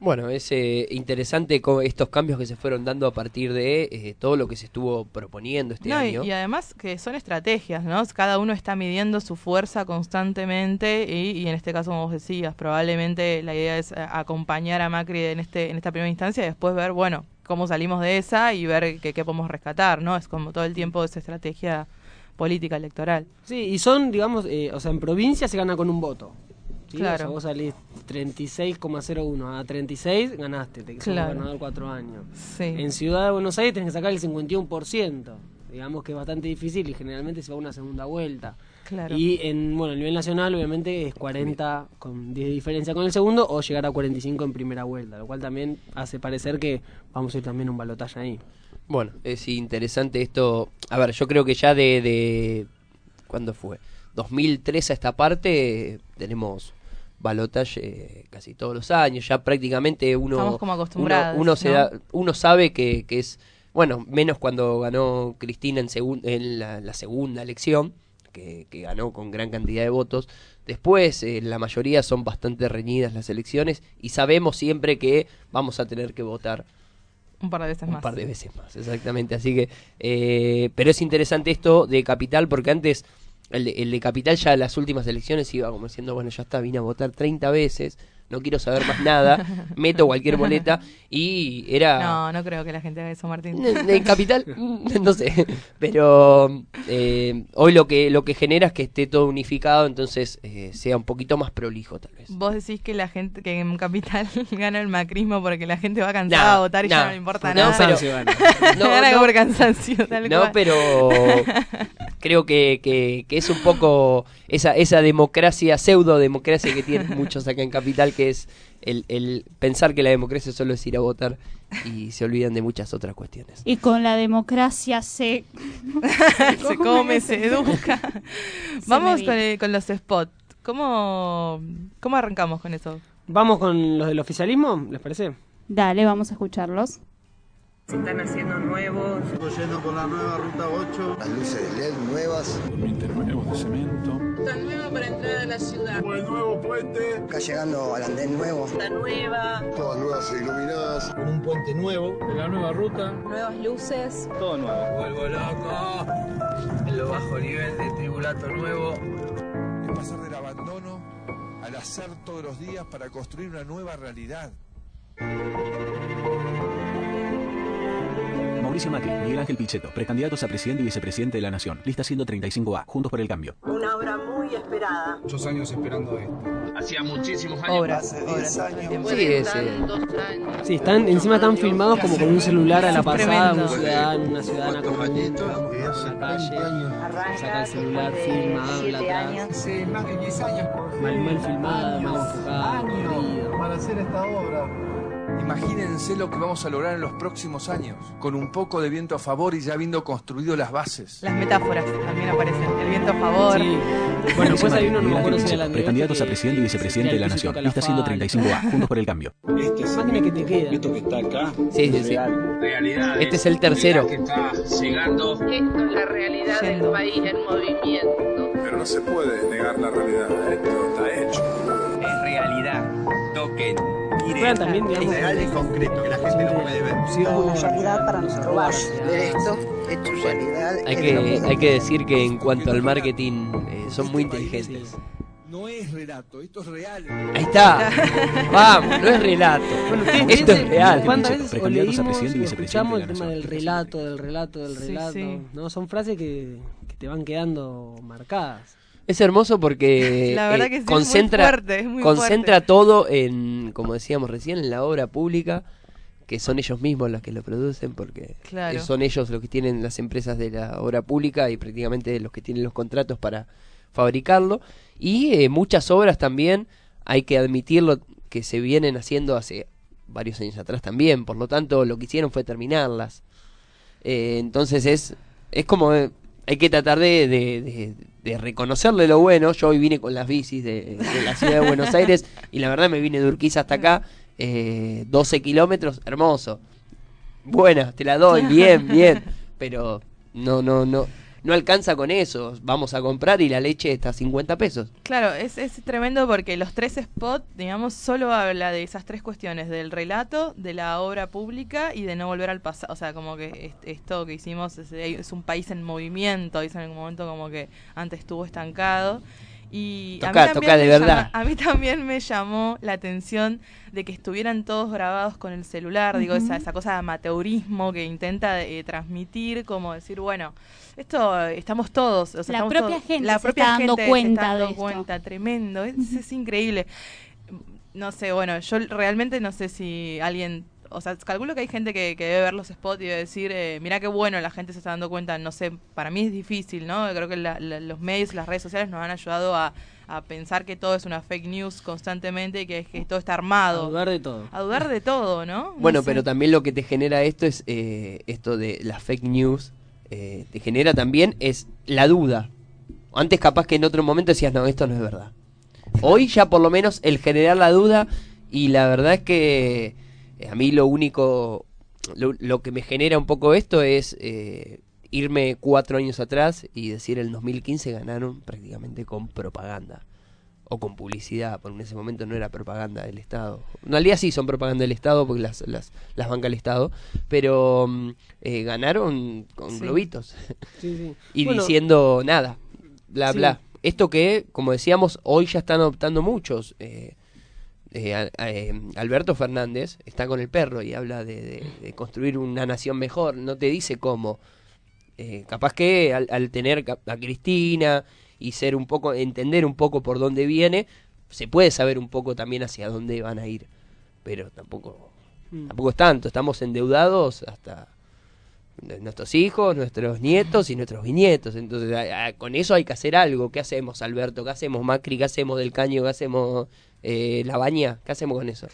Bueno, es eh, interesante co- estos cambios que se fueron dando a partir de eh, todo lo que se estuvo proponiendo este No, año. y además que son estrategias, ¿no? Cada uno está midiendo su fuerza constantemente y, y en este caso, como vos decías, probablemente la idea es eh, acompañar a Macri en este en esta primera instancia y después ver, bueno, cómo salimos de esa y ver qué qué podemos rescatar, ¿no? Es como todo el tiempo esa estrategia política electoral. Sí, y son, digamos, eh, o sea, en provincia se gana con un voto. ¿Sí? Claro. O sea, vos salís 36,01 a 36, ganaste, te Claro. gobernador cuatro años. Sí. En Ciudad de Buenos Aires tenés que sacar el 51%. Digamos que es bastante difícil y generalmente se va a una segunda vuelta. Claro. Y en bueno, a nivel nacional obviamente es 40 con 10 de diferencia con el segundo o llegar a 45 en primera vuelta, lo cual también hace parecer que vamos a ir también a un balotaje ahí. Bueno, es interesante esto. A ver, yo creo que ya de, de ¿cuándo fue? 2003 a esta parte tenemos balotaje eh, casi todos los años. Ya prácticamente uno Estamos como acostumbrados, uno se ¿no? da- uno sabe que, que es bueno menos cuando ganó Cristina en, segun- en la, la segunda elección que, que ganó con gran cantidad de votos. Después, eh, la mayoría son bastante reñidas las elecciones y sabemos siempre que vamos a tener que votar Un par de veces un más. par de veces más, exactamente. Así que, eh, pero es interesante esto de Capital porque antes el de, el de Capital ya en las últimas elecciones iba como diciendo, bueno, ya está, vine a votar 30 veces, no quiero saber más nada, meto cualquier boleta y era... No, no creo que la gente haga eso, Martín. De Capital, no sé, pero eh, hoy lo que lo que genera es que esté todo unificado, entonces eh, sea un poquito más prolijo tal vez. Vos decís que la gente, que en Capital gana el macrismo porque la gente va cansada No, a votar y ya no, no le importa no, nada. pero- No, gana no. por cansancio, tal No, cual. pero creo que, que, que es un poco esa, esa democracia, pseudo democracia que tienen muchos acá en Capital, que es el, el pensar que la democracia solo es ir a votar y se olvidan de muchas otras cuestiones. Y con la democracia se... se come, se educa. Vamos con, el- con los spots. ¿Cómo, ¿Cómo arrancamos con eso? Vamos con los del oficialismo, ¿les parece? Dale, vamos a escucharlos. Se están haciendo nuevos. Yendo con la nueva ruta 8. Las luces de LED nuevas. Durmientes nuevos de cemento. Está nueva para entrar a la ciudad. el nuevo puente. Acá llegando al andén nuevo. Está nueva. Todas nuevas e iluminadas. Con un puente nuevo. De la nueva ruta. Nuevas luces. Todo nuevo. Vuelvo loco. En lo bajo nivel de tribulato nuevo. Es pasar del abandono al hacer todos los días para construir una nueva realidad. Mauricio Macri, Miguel Ángel Pichetto, precandidatos a presidente y vicepresidente de la Nación. Lista 135A, Juntos por el Cambio. Una obra muy esperada. Muchos años esperando esto. Hacía muchísimos años. Obras, Hace obras. 10 años. Sí, años. Sí, están, encima están filmados como con un celular a la pasada, un ciudadano, una ciudadana hace la calle, 20 años. saca el celular, filma, habla atrás, Hace más de 10 años. mal, mal filmada, mal. Para hacer esta obra. Imagínense lo que vamos a lograr en los próximos años, con un poco de viento a favor y ya habiendo construido las bases. Las metáforas también aparecen. El viento a favor. Sí. Bueno, pues hay uno, no el precandidatos que- a presidente y vicepresidente de la Nación. Lista falda. 135A, Juntos por el Cambio. Este es Máquina que te queda. Esto que está acá. Sí, sí, sí. Realidad. Este es el tercero. Que está llegando. Esto es la realidad del país en movimiento. Pero no se puede negar la realidad, esto está hecho. Es realidad. Toquen. Juegan también, digamos, Real y concreto, que la gente lo puede ver. realidad para nosotros. Ver esto, esto es realidad. Hay que, hay que decir que en cuanto al marketing eh, son muy inteligentes. No es relato, esto es real. Ahí está. Vamos, no es relato. Bueno, Esto es real. ¿Cuántas veces o a presidente escuchamos el tema del relato, del relato, del Sí, relato? sí. ¿no? Son frases que, que te van quedando marcadas. Es hermoso porque La verdad eh, que sí, es muy concentra, fuerte, es muy concentra fuerte. todo en, como decíamos recién, en la obra pública, que son ellos mismos los que lo producen, porque Claro. son ellos los que tienen las empresas de la obra pública y prácticamente los que tienen los contratos para fabricarlo. Y eh, muchas obras también, hay que admitirlo, que se vienen haciendo hace varios años atrás también, por lo tanto lo que hicieron fue terminarlas. Eh, entonces es, es como, eh, hay que tratar de, de, de- de reconocerle lo bueno. Yo hoy vine con las bicis de, de la ciudad de Buenos Aires y la verdad me vine de Urquiza hasta acá, eh, 12 kilómetros, hermoso. Buena, te la doy, bien, bien. Pero no, no, no, no alcanza con eso. Vamos a comprar y la leche está a 50 pesos. Claro, es, es tremendo porque los tres spots, digamos, solo habla de esas tres cuestiones, del relato, de la obra pública y de no volver al pasado. O sea, como que es- esto que hicimos es, es un país en movimiento, dicen en algún momento como que antes estuvo estancado. Y a mí Toca, también de me verdad. llama- a mí también me llamó la atención de que estuvieran todos grabados con el celular, digo, esa, esa cosa de amateurismo que intenta eh, transmitir, como decir, bueno, esto estamos todos, o sea, La estamos propia todos- gente la se propia está dando gente se cuenta está dando de esto. cuenta, tremendo, es, es increíble. No sé, bueno, yo realmente no sé si alguien, o sea, calculo que hay gente que, que debe ver los spots y debe decir, eh, mira qué bueno, la gente se está dando cuenta, no sé, para mí es difícil, ¿no? Creo que la- la- los medios, las redes sociales nos han ayudado a, a pensar que todo es una fake news constantemente y que, que todo está armado. A dudar de todo. A dudar de todo, ¿no? No Bueno, sé. pero también lo que te genera esto es eh, esto de las fake news. eh, te genera también es la duda. Antes capaz que en otro momento decías, no, esto no es verdad. Hoy ya por lo menos el generar la duda y la verdad es que a mí lo único, lo, lo que me genera un poco esto es eh, irme cuatro años atrás y decir el 2015 ganaron prácticamente con propaganda o con publicidad, porque en ese momento no era propaganda del Estado. En realidad sí son propaganda del Estado porque las, las, las banca el Estado, pero mm, eh, ganaron con Sí. globitos Sí, sí. y Bueno, diciendo nada. bla, bla. Esto que, como decíamos, hoy ya están adoptando muchos. Eh, eh, eh, Alberto Fernández está con el perro y habla de, de- de construir una nación mejor. No te dice cómo. Eh, capaz que al, al tener a Cristina y ser un poco, entender un poco por dónde viene, se puede saber un poco también hacia dónde van a ir. Pero tampoco, Mm. tampoco es tanto. Estamos endeudados hasta nuestros hijos, nuestros nietos y nuestros bisnietos. Entonces, a- a- con eso hay que hacer algo. ¿Qué hacemos, Alberto? ¿Qué hacemos, Macri? ¿Qué hacemos del Caño? ¿Qué hacemos, eh, La Baña? ¿Qué hacemos con eso?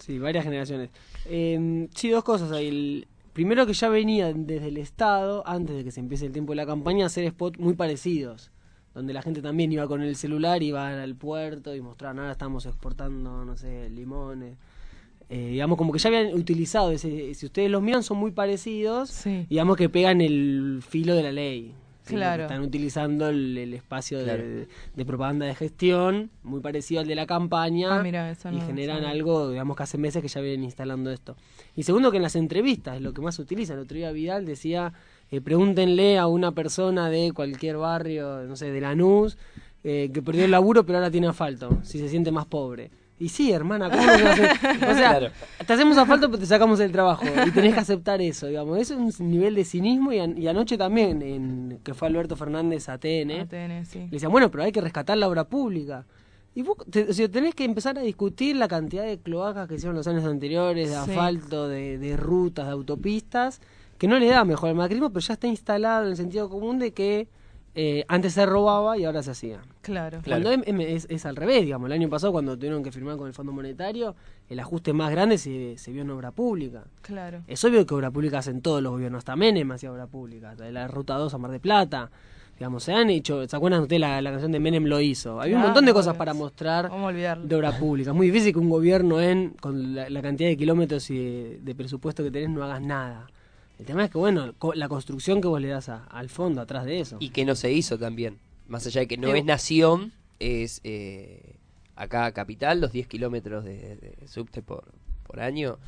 Sí, varias generaciones. Eh, sí, dos cosas ahí. El- primero que ya venían desde el Estado, antes de que se empiece el tiempo de la campaña, a hacer spots muy parecidos. Donde la gente también iba con el celular, iba al puerto y mostraban, ahora estamos exportando, no sé, limones. Eh, digamos, como que ya habían utilizado ese. Si ustedes los miran, son muy parecidos. Digamos que pegan el filo de la ley. ¿Sí? Claro. Están utilizando el, el espacio de- Claro. de, propaganda de gestión, muy parecido al de la campaña. Ah, mira, eso y generan algo, digamos que hace meses que ya vienen instalando esto. Y segundo, que en las entrevistas es lo que más se utiliza. El otro día Vidal decía, eh, pregúntenle a una persona de cualquier barrio, no sé, de Lanús, eh, que perdió el laburo pero ahora tiene asfalto, si se siente más pobre. Y sí, hermana, ¿cómo no a? O sea, Claro. te hacemos asfalto pero te sacamos el trabajo. Y tenés que aceptar eso, digamos. Eso es un nivel de cinismo y, an- y anoche también, en, que fue Alberto Fernández a TN, ATN, sí. le decían, bueno, pero hay que rescatar la obra pública. Y vos te- o sea, tenés que empezar a discutir la cantidad de cloacas que hicieron los años anteriores, de Sí. asfalto, de, de rutas, de autopistas, que no le da mejor al macrismo, pero ya está instalado en el sentido común de que eh, antes se robaba y ahora se hacía. Claro. Cuando em- em- es, es al revés, digamos. El año pasado, cuando tuvieron que firmar con el Fondo Monetario, el ajuste más grande se, se vio en obra pública. Claro. Es obvio que obra pública hacen todos los gobiernos, hasta Menem hacía obra pública, de la Ruta 2 a Mar de Plata. Digamos, se han hecho, ¿se acuerdan ustedes la, la canción de Menem lo hizo? Había un Claro, montón de cosas para mostrar de obra pública. Es muy difícil que un gobierno en, con la, la cantidad de kilómetros y de, de presupuesto que tenés no hagas nada. El tema es que, bueno, la construcción que vos le das a- al fondo, atrás de eso. Y que no se hizo también. Más allá de que no Eh, es nación, es eh, acá capital, los 10 kilómetros de, de subte por, por año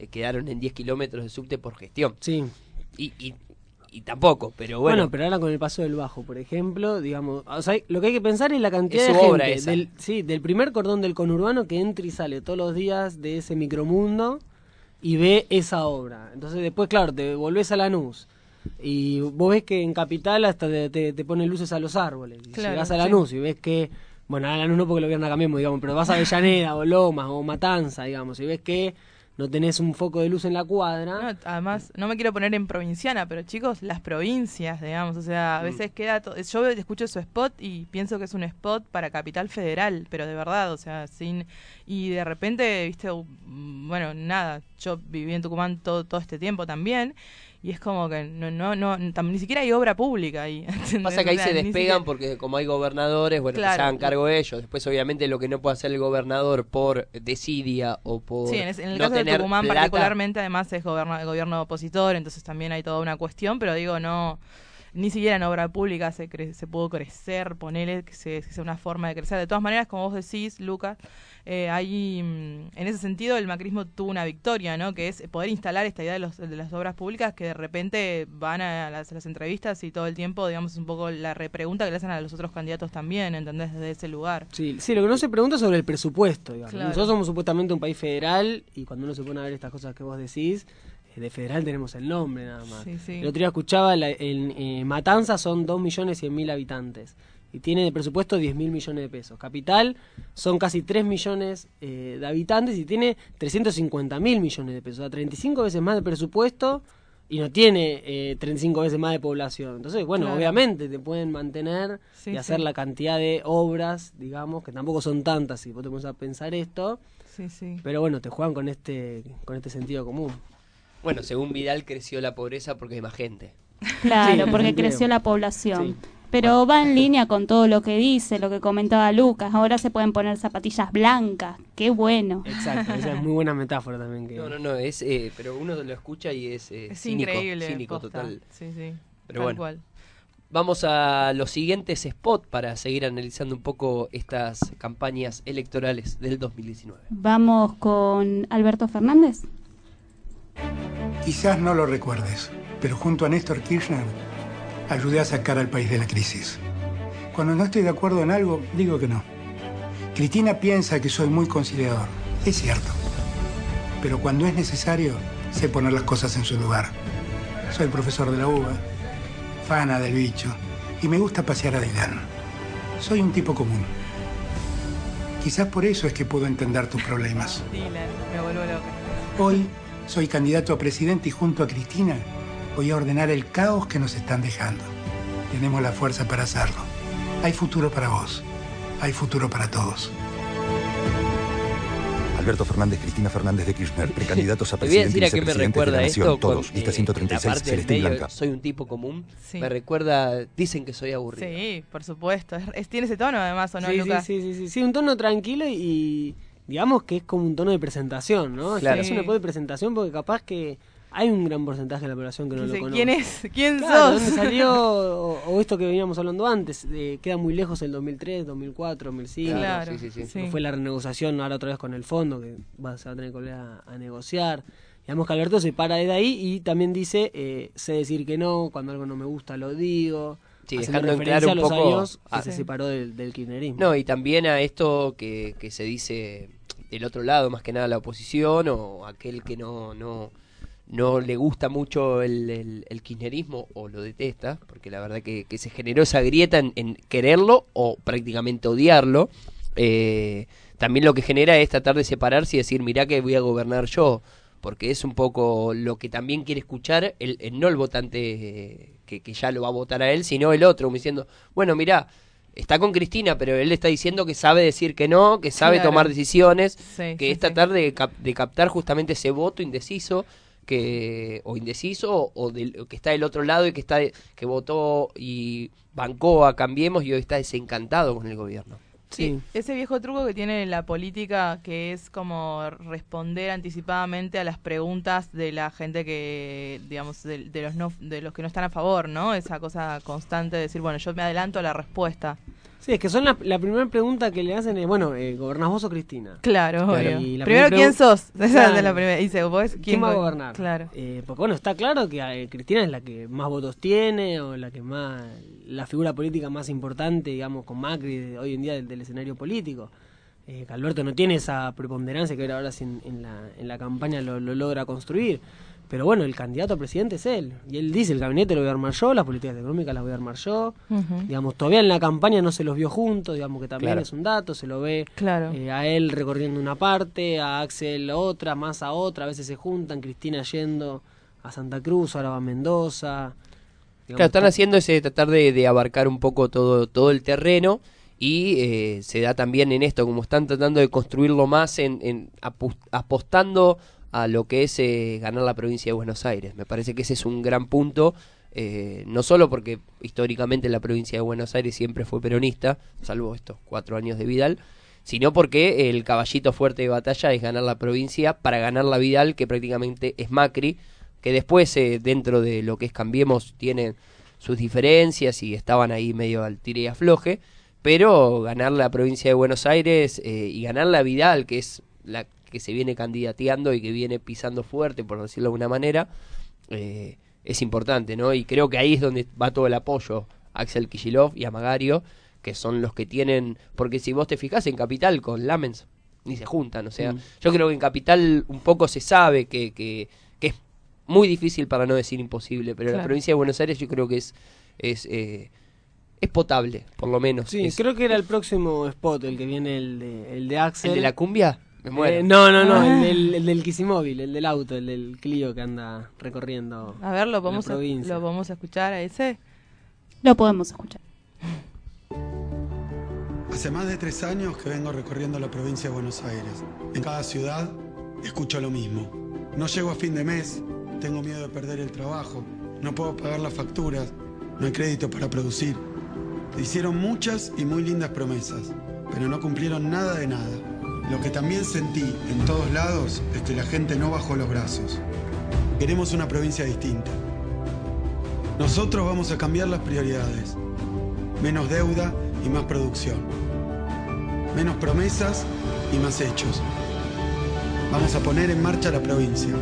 eh, quedaron en 10 kilómetros de subte por gestión. Sí. Y, y, y tampoco, pero bueno. Bueno, pero ahora con el paso del bajo, por ejemplo, digamos, o sea, lo que hay que pensar es la cantidad Es de su gente obra esa. del, sí, del primer cordón del conurbano que entra y sale todos los días de ese micromundo y ve esa obra. Entonces después, claro, te volvés a Lanús y vos ves que en Capital hasta te, te, te ponen luces a los árboles. Y Claro, llegás a sí. Lanús y ves que, bueno, a Lanús no porque lo viernes cambiemos, digamos, pero vas a Avellaneda o Lomas o Matanza, digamos, y ves que no tenés un foco de luz en la cuadra. No, además, no me quiero poner en provinciana, pero chicos, las provincias, digamos, o sea, a Mm. veces queda... to- Yo escucho su spot y pienso que es un spot para Capital Federal, pero de verdad, o sea, sin... Y de repente, viste, mm, bueno, nada, yo viví en Tucumán todo, todo este tiempo también, y es como que no, no, no, tam- ni siquiera hay obra pública ahí. ¿entendés? Pasa que ahí O sea, se despegan siquiera- porque como hay gobernadores, bueno, que se hagan cargo ellos. Después, obviamente, lo que no puede hacer el gobernador por desidia o por Sí, en, en el no caso de Tucumán plata, particularmente, además es gobierno, gobierno opositor, entonces también hay toda una cuestión, pero digo, no, ni siquiera en obra pública se, cre- se pudo crecer, ponerle que, se- que sea una forma de crecer. De todas maneras, como vos decís, Lucas, eh, hay, mm, en ese sentido el macrismo tuvo una victoria, ¿no? Que es poder instalar esta idea de, los, de las obras públicas que de repente van a las, a las entrevistas y todo el tiempo, digamos, es un poco la repregunta que le hacen a los otros candidatos también, ¿entendés? Desde ese lugar. Sí, sí, lo que no se pregunta es sobre el presupuesto. digamos. Claro. Nosotros somos supuestamente un país federal y cuando uno se pone a ver estas cosas que vos decís, eh, de federal tenemos el nombre nada más. Sí, sí. El otro día escuchaba, la- en eh, Matanza son 2 millones 100 mil habitantes y tiene de presupuesto 10 mil millones de pesos. Capital son casi 3 millones eh, de habitantes y tiene 350 mil millones de pesos. O sea, 35 veces más de presupuesto y no tiene eh, 35 veces más de población. Entonces, bueno, Claro. obviamente te pueden mantener Sí, y hacer sí. la cantidad de obras, digamos, que tampoco son tantas si vos te pones a pensar esto. Sí, sí. Pero bueno, te juegan con este, con este sentido común. Bueno, según Vidal creció la pobreza porque hay más gente. Claro, Sí, porque creció la población. Pero va en línea con todo lo que dice, lo que comentaba Lucas. Ahora se pueden poner zapatillas blancas. Qué bueno. Exacto, esa es muy buena metáfora también. Que... No, no, no, es, eh, pero uno lo escucha y es, eh, Es cínico, increíble. cínico posta. total. Sí, sí. Pero tal bueno. cual. Vamos a los siguientes spots para seguir analizando un poco estas campañas electorales del 2019. Vamos con Alberto Fernández. Quizás no lo recuerdes, pero junto a Néstor Kirchner ayudé a sacar al país de la crisis. Cuando no estoy de acuerdo en algo, digo que no. Cristina piensa que soy muy conciliador. Es cierto. Pero cuando es necesario, sé poner las cosas en su lugar. Soy profesor de la UBA, fana del bicho, y me gusta pasear a Dylan. Soy un tipo común. Quizás por eso es que puedo entender tus problemas. Dylan, me vuelvo loca. Hoy soy candidato a presidente y junto a Cristina voy a ordenar el caos que nos están dejando. Tenemos la fuerza para hacerlo. Hay futuro para vos. Hay futuro para todos. Alberto Fernández, Cristina Fernández de Kirchner, precandidatos a Te voy a presidente y decir a qué me recuerda la Nación, esto. todos, con, lista eh, 136, la parte del Celeste Blanca. Soy un tipo común. Sí. Me recuerda, dicen que soy aburrido. Sí, por supuesto. Es- tiene ese tono además, ¿o no, sí, sí, Lucas? sí, sí, sí, sí, un tono tranquilo y digamos que es como un tono de presentación, ¿no? Claro. Es un de presentación porque capaz que hay un gran porcentaje de la población que no Dice, lo conoce. ¿quién es? ¿Quién Claro, sos? ¿dónde salió? O, o esto que veníamos hablando antes, de- queda muy lejos el 2003, 2004, 2005. Claro, sí, sí, sí. Fue la renegociación ahora otra vez con el fondo, que va, se va a tener que volver a, a negociar. Digamos que Alberto se para de ahí y también dice, eh, sé decir que no, cuando algo no me gusta lo digo. Sí, dejando en claro un poco años que a- se separó del, del kirchnerismo. No, y también a esto que, que se dice del otro lado, más que nada la oposición o aquel que no, no, no le gusta mucho el, el, el kirchnerismo o lo detesta, porque la verdad que, que se generó esa grieta en, en quererlo o prácticamente odiarlo. eh, también lo que genera es tratar de separarse y decir, mirá que voy a gobernar yo, porque es un poco lo que también quiere escuchar, el, el- no el votante eh, que, que ya lo va a votar a él, sino el otro, diciendo, bueno, mirá, está con Cristina, pero él está diciendo que sabe decir que no, que sabe Claro. tomar decisiones, Sí, que sí, es tratar de, cap- de captar justamente ese voto indeciso que o indeciso o, o del- o que está del otro lado y que está que votó y bancó a Cambiemos y hoy está desencantado con el gobierno. Sí, ese viejo truco que tiene la política que es como responder anticipadamente a las preguntas de la gente que, digamos, de, de los no, de los que no están a favor, ¿no? Esa cosa constante de decir, bueno, yo me adelanto a la respuesta. Sí, es que son la, la primera pregunta que le hacen es, bueno, eh, ¿gobernás vos o Cristina? Claro, obvio. La Primero, ¿quién sos? Esa Claro. es la primera. Dice, ¿vos quién, ¿Quién va a go- gobernar? Claro. Eh, porque bueno, está claro que eh, Cristina es la que más votos tiene o la que más, la figura política más importante, digamos, con Macri de hoy en día del, del escenario político. Eh, que Alberto no tiene esa preponderancia que ahora sí en, en la, en la campaña lo, lo logra construir. Pero bueno, el candidato a presidente es él. Y él dice, el gabinete lo voy a armar yo, las políticas económicas las voy a armar yo. Digamos, todavía en la campaña no se los vio juntos, digamos que también Claro. es un dato, se lo ve Claro. eh, a él recorriendo una parte, a Axel otra, más a otra, a veces se juntan, Cristina yendo a Santa Cruz, ahora va a Mendoza. Digamos, Claro, están está- haciendo ese tratar de, de abarcar un poco todo, todo el terreno y eh, se da también en esto, como están tratando de construirlo más en, en apu- apostando a lo que es eh, ganar la provincia de Buenos Aires. Me parece que ese es un gran punto, eh, no solo porque históricamente la provincia de Buenos Aires siempre fue peronista, salvo estos cuatro años de Vidal, sino porque el caballito fuerte de batalla es ganar la provincia para ganar la Vidal, que prácticamente es Macri, que después eh, dentro de lo que es Cambiemos tienen sus diferencias y estaban ahí medio al tire y afloje, pero ganar la provincia de Buenos Aires y ganar la Vidal, que es la que se viene candidateando y que viene pisando fuerte, por decirlo de alguna manera, eh, es importante, ¿no? Y creo que ahí es donde va todo el apoyo a Axel Kicillof y a Magario, que son los que tienen, porque si vos te fijás en Capital con Lamens, ni se juntan, o sea, Mm. yo creo que en Capital un poco se sabe que, que, que es muy difícil para no decir imposible, pero la Claro. provincia de Buenos Aires yo creo que es es eh, es potable, por lo menos. Sí, Es- creo que era el próximo spot, el que viene el de, el de Axel. ¿El de la cumbia? Me muero. Eh, no, no, no, Ah. el del, el del Kisimóvil, el del auto, el del Clio que anda recorriendo A ver, ¿lo la podemos, a, provincia. ¿lo podemos escuchar a ese? Lo podemos escuchar. Hace más de tres años que vengo recorriendo la provincia de Buenos Aires. En cada ciudad escucho lo mismo. No llego a fin de mes, tengo miedo de perder el trabajo, no puedo pagar las facturas, no hay crédito para producir. Hicieron muchas y muy lindas promesas, pero no cumplieron nada de nada. Lo que también sentí en todos lados es que la gente no bajó los brazos. Queremos una provincia distinta. Nosotros vamos a cambiar las prioridades. Menos deuda y más producción. Menos promesas y más hechos. Vamos a poner en marcha la provincia.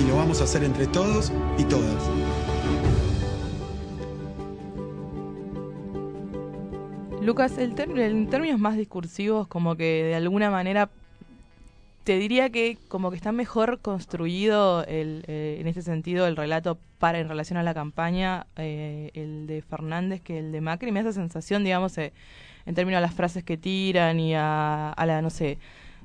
Y lo vamos a hacer entre todos y todas. Lucas, el en términos más discursivos, como que de alguna manera te diría que como que está mejor construido el, eh, en ese sentido el relato para en relación a la campaña eh, el de Fernández que el de Macri me da esa sensación digamos eh, en términos de las frases que tiran y a, a la no sé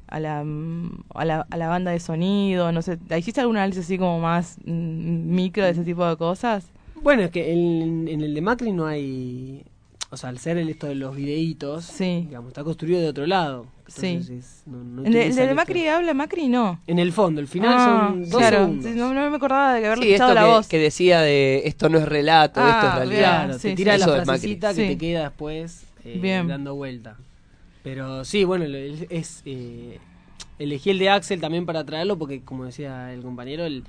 a la, mm, a la a la banda de sonido no sé ¿hiciste algún análisis así como más mm, micro de ese tipo de cosas? Bueno, es que en el de Macri no hay. O sea, al ser el, esto de los videitos, digamos, está construido de otro lado. Entonces, Sí. es- no- no el de, el de. Macri habla Macri no En el fondo, el final Ah, son dos claro, segundos. sí, no, no me acordaba de haberle Sí, escuchado esto la que, voz que decía de esto no es relato, Ah, esto es realidad. Claro, te tira Eso la frasecita que Sí. te queda después eh, Bien. dando vuelta. Pero sí, bueno, es eh, elegí el de Axel también para traerlo porque, como decía el compañero, el,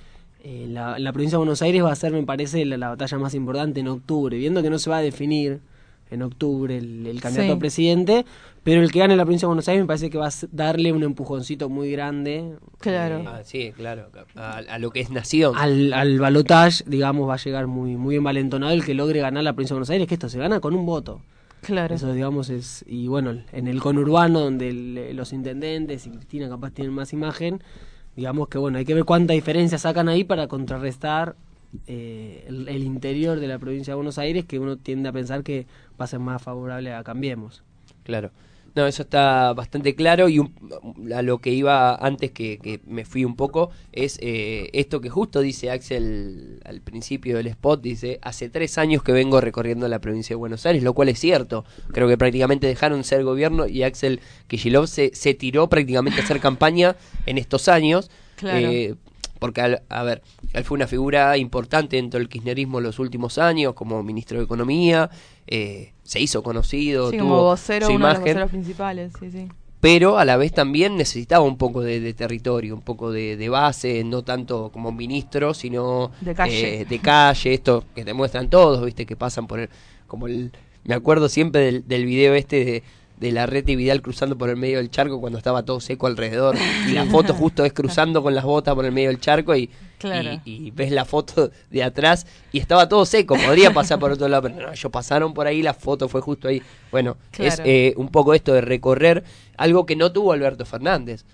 eh, la, la provincia de Buenos Aires va a ser, me parece, la, la batalla más importante en octubre, viendo que no se va a definir en octubre el, el candidato Sí. a presidente, pero el que gane la provincia de Buenos Aires me parece que va a darle un empujoncito muy grande Claro. Ah, sí, claro, a, a lo que es nación. al, al balotage, digamos, va a llegar muy, muy envalentonado el que logre ganar la provincia de Buenos Aires, que esto se gana con un voto. Claro. Eso, digamos, es. Y bueno, en el conurbano, donde el- los intendentes y Cristina capaz tienen más imagen, digamos que bueno, hay que ver cuánta diferencia sacan ahí para contrarrestar eh, el, el interior de la provincia de Buenos Aires, que uno tiende a pensar que va a ser más favorable a Cambiemos. Claro. No, eso está bastante claro y un- a lo que iba antes que, que me fui un poco es eh, esto que justo dice Axel al principio del spot, dice, hace tres años que vengo recorriendo la provincia de Buenos Aires, lo cual es cierto. Creo que prácticamente dejaron ser gobierno y Axel se, se tiró prácticamente a hacer campaña en estos años. Claro. Eh, porque, al- a ver, él fue una figura importante dentro del kirchnerismo en los últimos años, como ministro de Economía, eh, se hizo conocido, Sí, tuvo como vocero, su uno de los imagen, voceros principales, sí, sí. pero a la vez también necesitaba un poco de, de territorio, un poco de, de base, no tanto como ministro, sino De calle. eh, de calle, esto que te muestran todos, viste, que pasan por el, como el, me acuerdo siempre del, del video este de, de la red y Vidal cruzando por el medio del charco cuando estaba todo seco alrededor y la foto justo es cruzando con las botas por el medio del charco y, Claro. y, y ves la foto de atrás y estaba todo seco, podría pasar por otro lado, pero no, ellos pasaron por ahí, la foto fue justo ahí. Bueno, es eh, un poco esto de recorrer algo que no tuvo Alberto Fernández.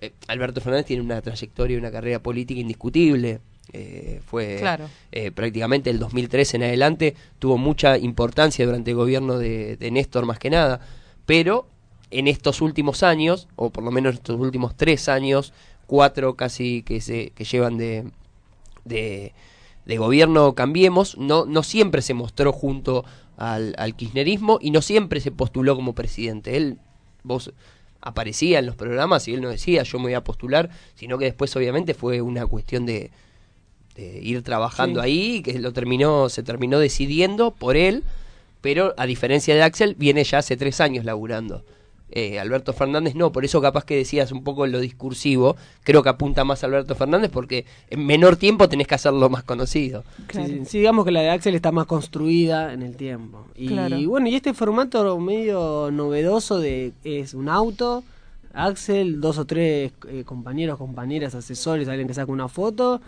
Eh, Alberto Fernández tiene una trayectoria y una carrera política indiscutible. Eh, fue Claro. eh, prácticamente el 2013 en adelante, tuvo mucha importancia durante el gobierno de, de Néstor más que nada, pero en estos últimos años, o por lo menos estos últimos tres años, cuatro casi que se que llevan de, de, de gobierno Cambiemos, no, no siempre se mostró junto al, al kirchnerismo y no siempre se postuló como presidente. Él, vos aparecía en los programas y él no decía yo me voy a postular, sino que después obviamente fue una cuestión de, de ir trabajando Sí. ahí, que lo terminó, se terminó decidiendo por él, pero a diferencia de Axel, viene ya hace tres años laburando. Eh, Alberto Fernández no, por eso capaz que decías un poco lo discursivo, creo que apunta más a Alberto Fernández porque en menor tiempo tenés que hacerlo más conocido. Sí, sí, sí, digamos que la de Axel está más construida en el tiempo. Y Claro. bueno, y este formato medio novedoso de es un auto, Axel, dos o tres eh, compañeros, compañeras, asesores, alguien que saca una foto.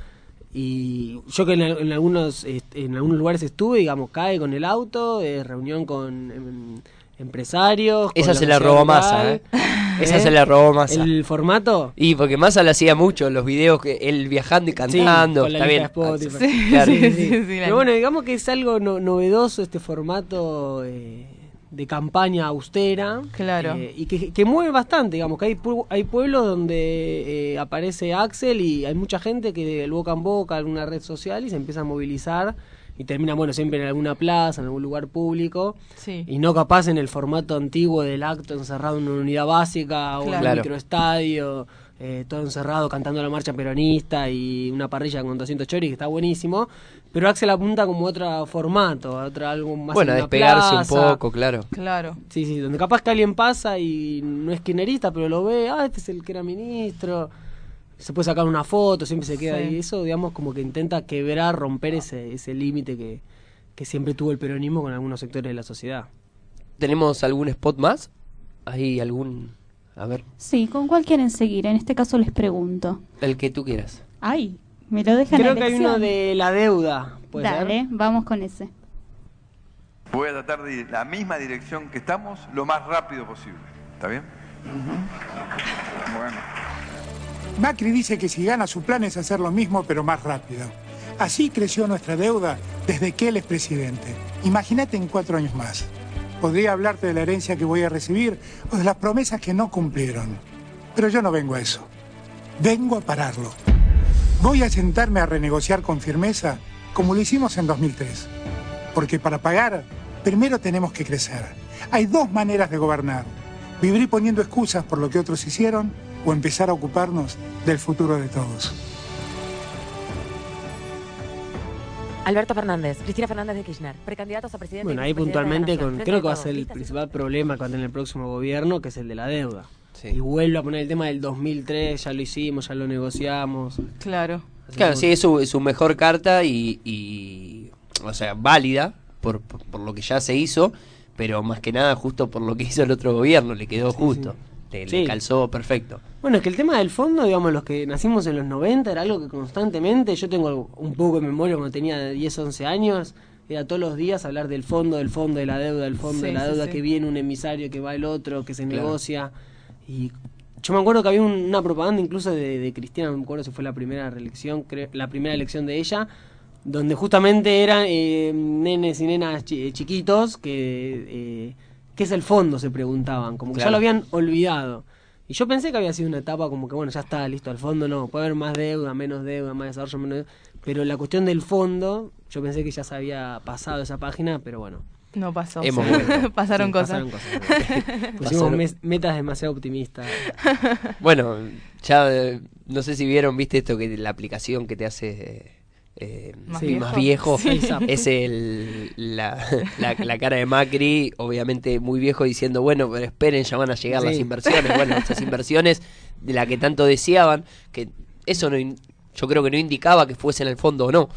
Y yo que en, en algunos en algunos lugares estuve, digamos, cae con el auto, eh, reunión con em, empresarios. con Esa se la robó. Massa, ¿eh? Esa se la robó Massa. ¿El formato? Y porque Massa lo hacía mucho, los videos que él viajando y cantando, con la está bien. Sí. Sí, sí, sí. Pero bueno, digamos que es algo no- novedoso este formato eh, de campaña austera. Claro. eh, y que, que mueve bastante, digamos, que hay, pu- hay pueblos donde eh, aparece Axel y hay mucha gente que de boca en boca, alguna red social y se empieza a movilizar y termina, bueno, siempre en alguna plaza, en algún lugar público. Sí. Y no capaz en el formato antiguo del acto encerrado en una unidad básica o en Claro. un microestadio, eh, todo encerrado cantando la marcha peronista y una parrilla con 200 choris que está buenísimo. Pero Axel apunta como otro formato, a otra algo más Bueno, en a despegarse un poco, claro. Claro. Sí, sí, donde capaz que alguien pasa y no es kirchnerista, pero lo ve, ah, este es el que era ministro. Se puede sacar una foto, siempre se queda Sí. ahí. Eso, digamos, como que intenta quebrar, romper ese, ese límite que, que siempre tuvo el peronismo con algunos sectores de la sociedad. ¿Tenemos algún spot más? ¿Hay algún...? A ver, Sí, ¿con cuál quieren seguir? En este caso les pregunto. el que tú quieras. Ay, me lo dejan Creo que hay uno de la deuda. ¿puede ser? Dale, vamos con ese. Voy a tratar de ir en la misma dirección que estamos lo más rápido posible. ¿Está bien? Bueno. Macri dice que si gana su plan es hacer lo mismo pero más rápido. Así creció nuestra deuda desde que él es presidente. Imagínate en cuatro años más. Podría hablarte de la herencia que voy a recibir o de las promesas que no cumplieron. Pero yo no vengo a eso. Vengo a pararlo. Voy a sentarme a renegociar con firmeza como lo hicimos en 2003. Porque para pagar, primero tenemos que crecer. Hay dos maneras de gobernar. Vivir poniendo excusas por lo que otros hicieron o empezar a ocuparnos del futuro de todos. Alberto Fernández, Cristina Fernández de Kirchner, precandidatos a presidente. Bueno, ahí vicepresidente de la puntualmente con, creo que va a ser el principal problema que va a tener el próximo gobierno, que es el de la deuda. Y vuelve a poner el tema del 2003, ya lo hicimos, ya lo negociamos. Claro. Claro, sí, es su, mejor carta y, y, o sea, válida por, por, por lo que ya se hizo, pero más que nada justo por lo que hizo el otro gobierno, le quedó justo, le Sí. calzó perfecto. Bueno, es que el tema del fondo, digamos, los que nacimos en los 90 era algo que constantemente, yo tengo un poco de memoria cuando tenía 10, 11 años, era todos los días hablar del fondo, del fondo, de la deuda, del fondo, Sí, de la deuda, sí. que viene un emisario, que va el otro, que se Claro. negocia. Y yo me acuerdo que había un- una propaganda incluso de, de Cristina, no me acuerdo si fue la primera reelección, creo- la primera elección de ella, donde justamente eran eh, nenes y nenas chi- chiquitos que eh, qué es el fondo se preguntaban, como que ya lo habían olvidado. Y yo pensé que había sido una etapa como que bueno, ya está listo el fondo, no, puede haber más deuda, menos deuda, más desarrollo, menos deuda. Pero la cuestión del fondo, yo pensé que ya se había pasado esa página, pero bueno. No pasó. Hemos. Pasaron Sí, cosas. pasaron cosas. Pusimos Pasaron- mes- metas demasiado optimistas. Bueno, ya eh, no sé si vieron, viste esto que la aplicación que te hace eh, ¿Más sí, viejo? más viejo Sí. es el, la, la, la cara de Macri, obviamente muy viejo, diciendo, bueno, pero esperen, ya van a llegar las inversiones. Bueno, esas inversiones de la que tanto deseaban, que eso no, yo creo que no indicaba que fuesen al fondo o no,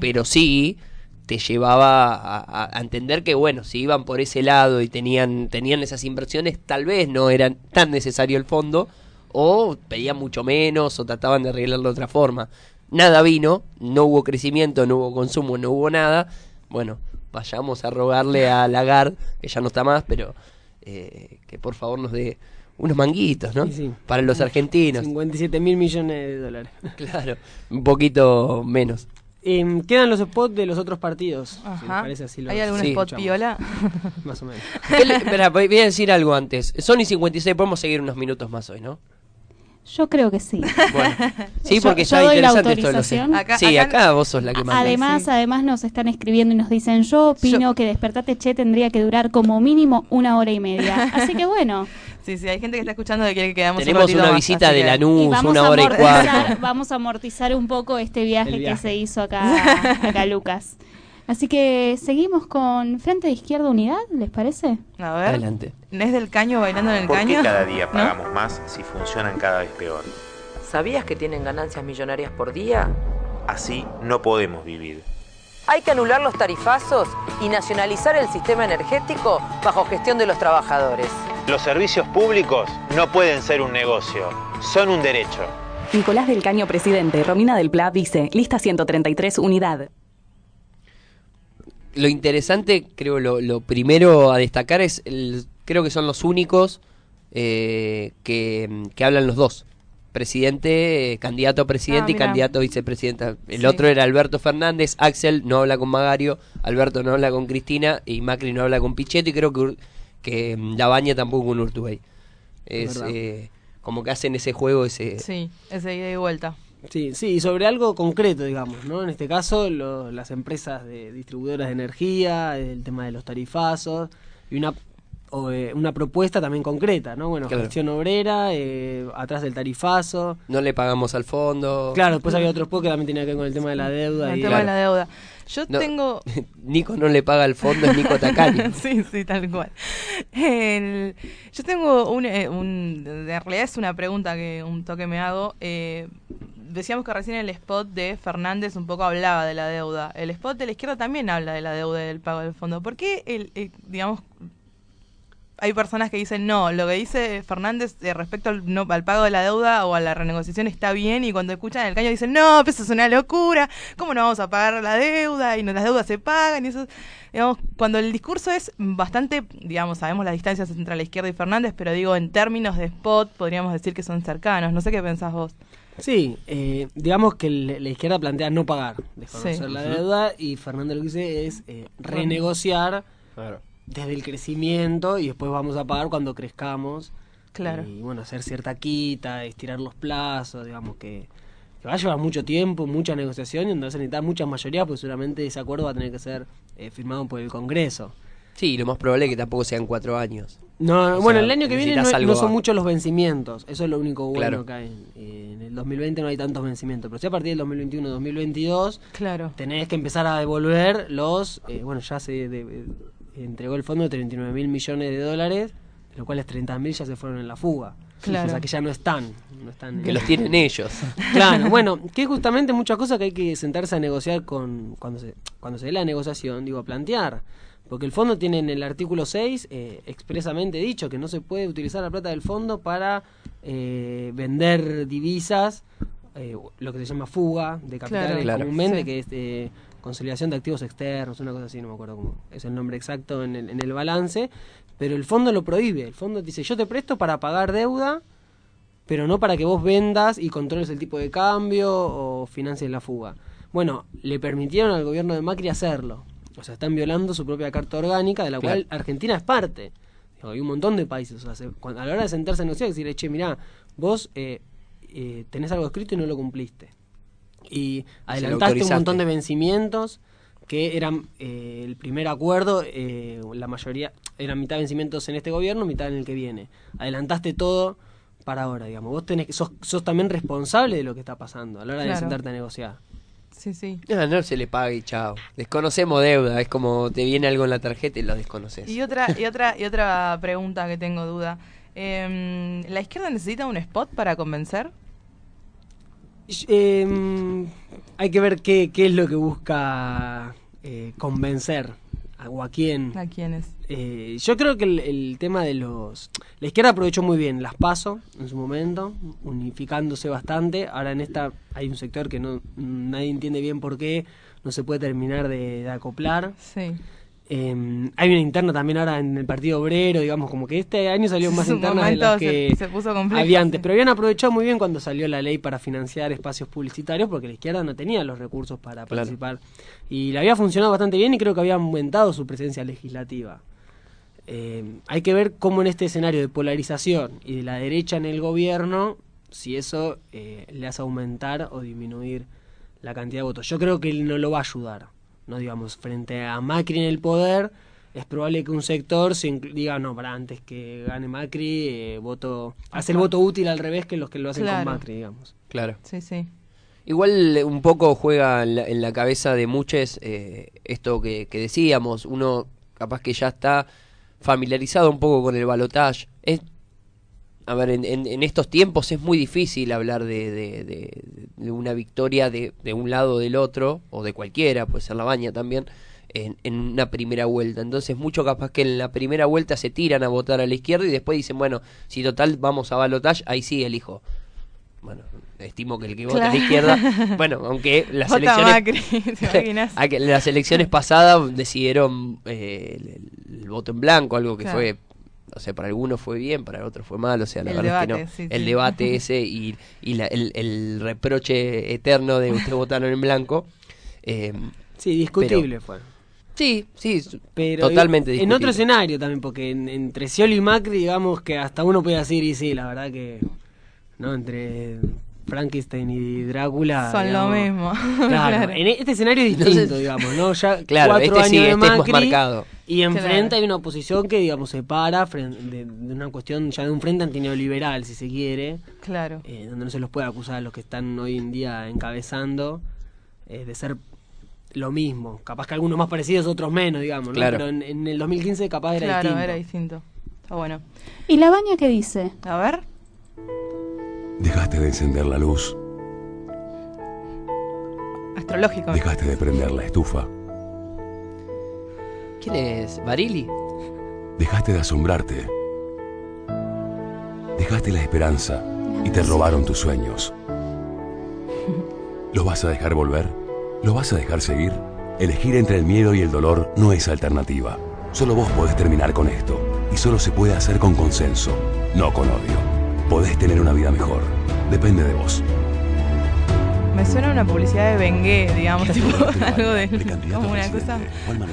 pero sí te llevaba a entender que bueno, si iban por ese lado y tenían, tenían esas inversiones, tal vez no eran tan necesario el fondo, o pedían mucho menos, o trataban de arreglarlo de otra forma. Nada vino, no hubo crecimiento, no hubo consumo, no hubo nada. Bueno, vayamos a rogarle a Lagarde, que ya no está más, pero eh, que por favor nos dé unos manguitos, ¿no? Sí, sí. Para los argentinos. 57 mil millones de dólares. Claro, un poquito menos. Em, quedan los spots de los otros partidos. si Ajá. parece, así lo- ¿Hay algún Sí. spot piola? Más o menos. ¿Qué le- espera, voy voy a decir algo antes. Sony 56, podemos seguir unos minutos más hoy, ¿no? Yo creo que sí. Bueno, sí, Yo- porque yo está doy la interesante esto de los. autorización. Acá- sí, acá- acá, vos sos la que manda. Además, además nos están escribiendo y nos dicen, yo opino que Despertate Che tendría que durar como mínimo una hora y media. Así que bueno, Sí, sí, hay gente que está escuchando que quiere que quedamos Tenemos un una más, visita de Lanús, una hora y cuarto. vamos a amortizar un poco este viaje, que se hizo acá, acá Lucas. Así que seguimos con Frente de Izquierda Unidad, ¿les parece? A ver. Adelante. ¿Es del caño bailando en el ¿Por caño? qué cada día ¿No? pagamos más si funcionan cada vez peor? ¿Sabías que tienen ganancias millonarias por día? Así no podemos vivir. Hay que anular los tarifazos y nacionalizar el sistema energético bajo gestión de los trabajadores. Los servicios públicos no pueden ser un negocio, son un derecho. Nicolás del Caño, presidente. Romina del Pla, vice. Lista 133, unidad. Lo interesante, creo, lo, lo primero a destacar es, el, creo que son los únicos eh, que, que hablan los dos. Presidente, eh, candidato a presidente Ah, y mira. candidato a vicepresidenta. El Sí. otro era Alberto Fernández, Axel no habla con Magario, Alberto no habla con Cristina y Macri no habla con Pichetto y creo que, que mm, Labaña tampoco con Urtubey. Es eh, como que hacen ese juego, ese... Sí, ese ida y vuelta. Sí, sí, y sobre algo concreto, digamos, ¿no? En este caso, lo- las empresas de distribuidoras de energía, el tema de los tarifazos, y una, o, eh, una propuesta también concreta, ¿no? Bueno, Claro. gestión obrera, eh, atrás del tarifazo. No le pagamos al fondo. Claro, después había otro spot que también tenía que ver con el tema de la deuda. El y tema de la deuda. Yo No, tengo... Nico no le paga al fondo, es Nico Tacani. sí, sí, tal cual. El- yo tengo un, eh, un- En realidad es una pregunta que un toque me hago. Eh, decíamos que recién el spot de Fernández un poco hablaba de la deuda. El spot de la izquierda también habla de la deuda y del pago del fondo. ¿Por qué, el, el- digamos, hay personas que dicen, no, lo que dice Fernández eh, respecto al, no, al pago de la deuda o a la renegociación está bien, y cuando escuchan el caño dicen, no, pues eso es una locura, ¿cómo no vamos a pagar la deuda? Y no, las deudas se pagan, y eso, digamos, cuando el discurso es bastante, digamos, sabemos las distancias entre la izquierda y Fernández, pero digo, en términos de spot, podríamos decir que son cercanos, no sé qué pensás vos. Sí, eh, digamos que el- la izquierda plantea no pagar, desconocer Sí. la deuda y Fernández lo que dice es eh, renegociar desde el crecimiento y después vamos a pagar cuando crezcamos. Claro. Y bueno, hacer cierta quita, estirar los plazos, digamos que, que va a llevar mucho tiempo, mucha negociación y donde vas a necesitar muchas mayorías, pues seguramente ese acuerdo va a tener que ser eh, firmado por el Congreso. Sí, lo más probable es que tampoco sean cuatro años. No, bueno, sea, el año que viene no, son muchos los vencimientos. Eso es lo único bueno Claro. que hay. En el 2020 no hay tantos vencimientos. Pero si a partir del 2021-2022 Claro. tenés que empezar a devolver los. eh, bueno, ya se de- eh, entregó el fondo de 39 mil millones de dólares, de los cuales 30 mil ya se fueron en la fuga. Claro. O sea que ya no están. No están Que en- los tienen ellos. Claro, bueno, que es justamente muchas cosas que hay que sentarse a negociar con cuando se cuando se dé la negociación, digo, a plantear. Porque el fondo tiene en el artículo 6 eh, expresamente dicho que no se puede utilizar la plata del fondo para eh, vender divisas, eh, lo que se llama fuga de capitales Claro. Claro. comúnmente, Sí. que es eh, conciliación de activos externos, una cosa así, no me acuerdo cómo es el nombre exacto en el, en el balance, pero el fondo lo prohíbe. El fondo dice, yo te presto para pagar deuda, pero no para que vos vendas y controles el tipo de cambio o financies la fuga. Bueno, le permitieron al gobierno de Macri hacerlo. O sea, están violando su propia carta orgánica, de la Claro. cual Argentina es parte. Digo, hay un montón de países. O sea, se- cuando- a la hora de sentarse a negociar, decir, che, mirá, vos eh, eh, tenés algo escrito y no lo cumpliste. Y adelantaste un montón de vencimientos que eran eh, el primer acuerdo, eh, la mayoría eran mitad vencimientos en este gobierno, mitad en el que viene. Adelantaste todo para ahora, digamos. Vos tenés, que- sos, sos también responsable de lo que está pasando a la hora de sentarte a negociar. Sí, sí. No, no se le paga y chao. Desconocemos deuda, es como te viene algo en la tarjeta y lo desconoces. Y otra, y otra, y otra pregunta que tengo duda. Em, ¿La izquierda necesita un spot para convencer? Eh, hay que ver qué, qué es lo que busca eh, convencer a, o a quién. ¿A quiénes? Eh, yo creo que el, el tema de los... La izquierda aprovechó muy bien las PASO en su momento, unificándose bastante. Ahora en esta hay un sector que no nadie entiende bien por qué no se puede terminar de, de acoplar. Sí. Eh, hay una interna también ahora en el Partido Obrero, digamos, como que este año salió más internas de las se- que se puso complejo, había antes. sí. Pero habían aprovechado muy bien cuando salió la ley para financiar espacios publicitarios, porque la izquierda no tenía los recursos para Claro. participar. Y le había funcionado bastante bien y creo que había aumentado su presencia legislativa. Eh, hay que ver cómo en este escenario de polarización y de la derecha en el gobierno, si eso eh, le hace aumentar o disminuir la cantidad de votos. Yo creo que él no lo va a ayudar. No digamos, frente a Macri en el poder, es probable que un sector se diga, no, para antes que gane Macri, eh, voto, hace el voto útil al revés que los que lo hacen Claro. con Macri, digamos. Claro. Sí, sí. Igual un poco juega en la, en la cabeza de muchos eh, esto que, que decíamos, uno capaz que ya está familiarizado un poco con el balotage. Es, a ver, en, en- en estos tiempos es muy difícil hablar de, de- una victoria de, de un lado o del otro, o de cualquiera, puede ser la baña también, en, en una primera vuelta. Entonces mucho capaz que en la primera vuelta se tiran a votar a la izquierda y después dicen, bueno, si total vamos a balotage, ahí sí elijo. Bueno, estimo que el que vota a la Claro. izquierda, bueno, aunque las Vota elecciones las elecciones pasadas decidieron eh, el, el voto en blanco, algo que Claro. fue, o sea, para algunos fue bien, para otros fue mal, o sea, la El verdad debate, es que sí, no. el sí. debate ese y, y la- el, el reproche eterno de ustedes votaron en blanco. eh, Sí, discutible pero- fue. Sí, sí, Pero totalmente en otro discutible. escenario también, porque en- entre Scioli y Macri, digamos que hasta uno puede decir, y sí, la verdad que, ¿no? Entre Frankenstein y Drácula. Son lo mismo. Claro, Claro. en este escenario es Entonces- distinto, digamos, ¿no? Ya Claro, cuatro este sí, años de este es más Macri, marcado. Y enfrente Claro. hay una oposición que, digamos, se para fren- de, de una cuestión ya de un frente antineoliberal, si se quiere, Claro. eh, donde no se los puede acusar a los que están hoy en día encabezando eh, de ser lo mismo. Capaz que algunos más parecidos, otros menos, digamos, ¿no? Claro. Pero en, en el 2015 capaz era claro, distinto. era distinto. Está bueno. ¿Y la baña qué dice? A ver. Dejaste de encender la luz, Astrológico. dejaste de prender la estufa. ¿Quién es? ¿Barili? Dejaste de asombrarte. Dejaste la esperanza y te robaron tus sueños. ¿Los vas a dejar volver? ¿Los vas a dejar seguir? Elegir entre el miedo y el dolor no es alternativa. Solo vos podés terminar con esto. Y solo se puede hacer con consenso, no con odio. Podés tener una vida mejor. Depende de vos. Me suena una publicidad de Bengué, digamos, tipo algo de. como una cosa.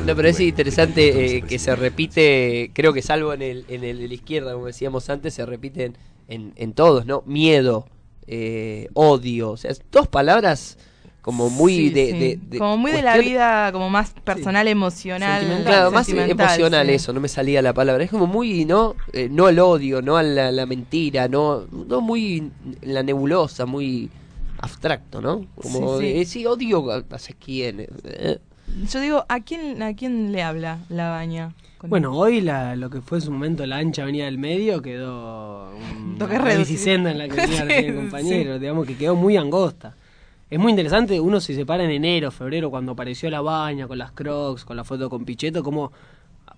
No, pero es interesante eh, que se repite, creo que salvo en el, en el de la izquierda, como decíamos antes, se repiten en, en todos, ¿no? Miedo, eh, odio, o sea, dos palabras como muy Sí, de, sí. de- de como muy de la vida, como más personal, emocional. Claro, más sentimental, emocional sí. eso, no me salía la palabra. Es como muy, ¿no? Eh, no al odio, no a la, la mentira, no, no muy en la nebulosa, muy abstracto, ¿no? Como, Sí, sí. eh, sí, odio a, a sé quién. eh. Yo digo, ¿a quién, ¿a quién le habla la baña? Bueno, hoy la, lo que fue en su momento la ancha avenida del medio quedó un- Toque una en la que venía el compañero, digamos que quedó muy angosta. Es muy interesante, uno si se para en enero, febrero, cuando apareció la baña con las crocs, con la foto con Pichetto, como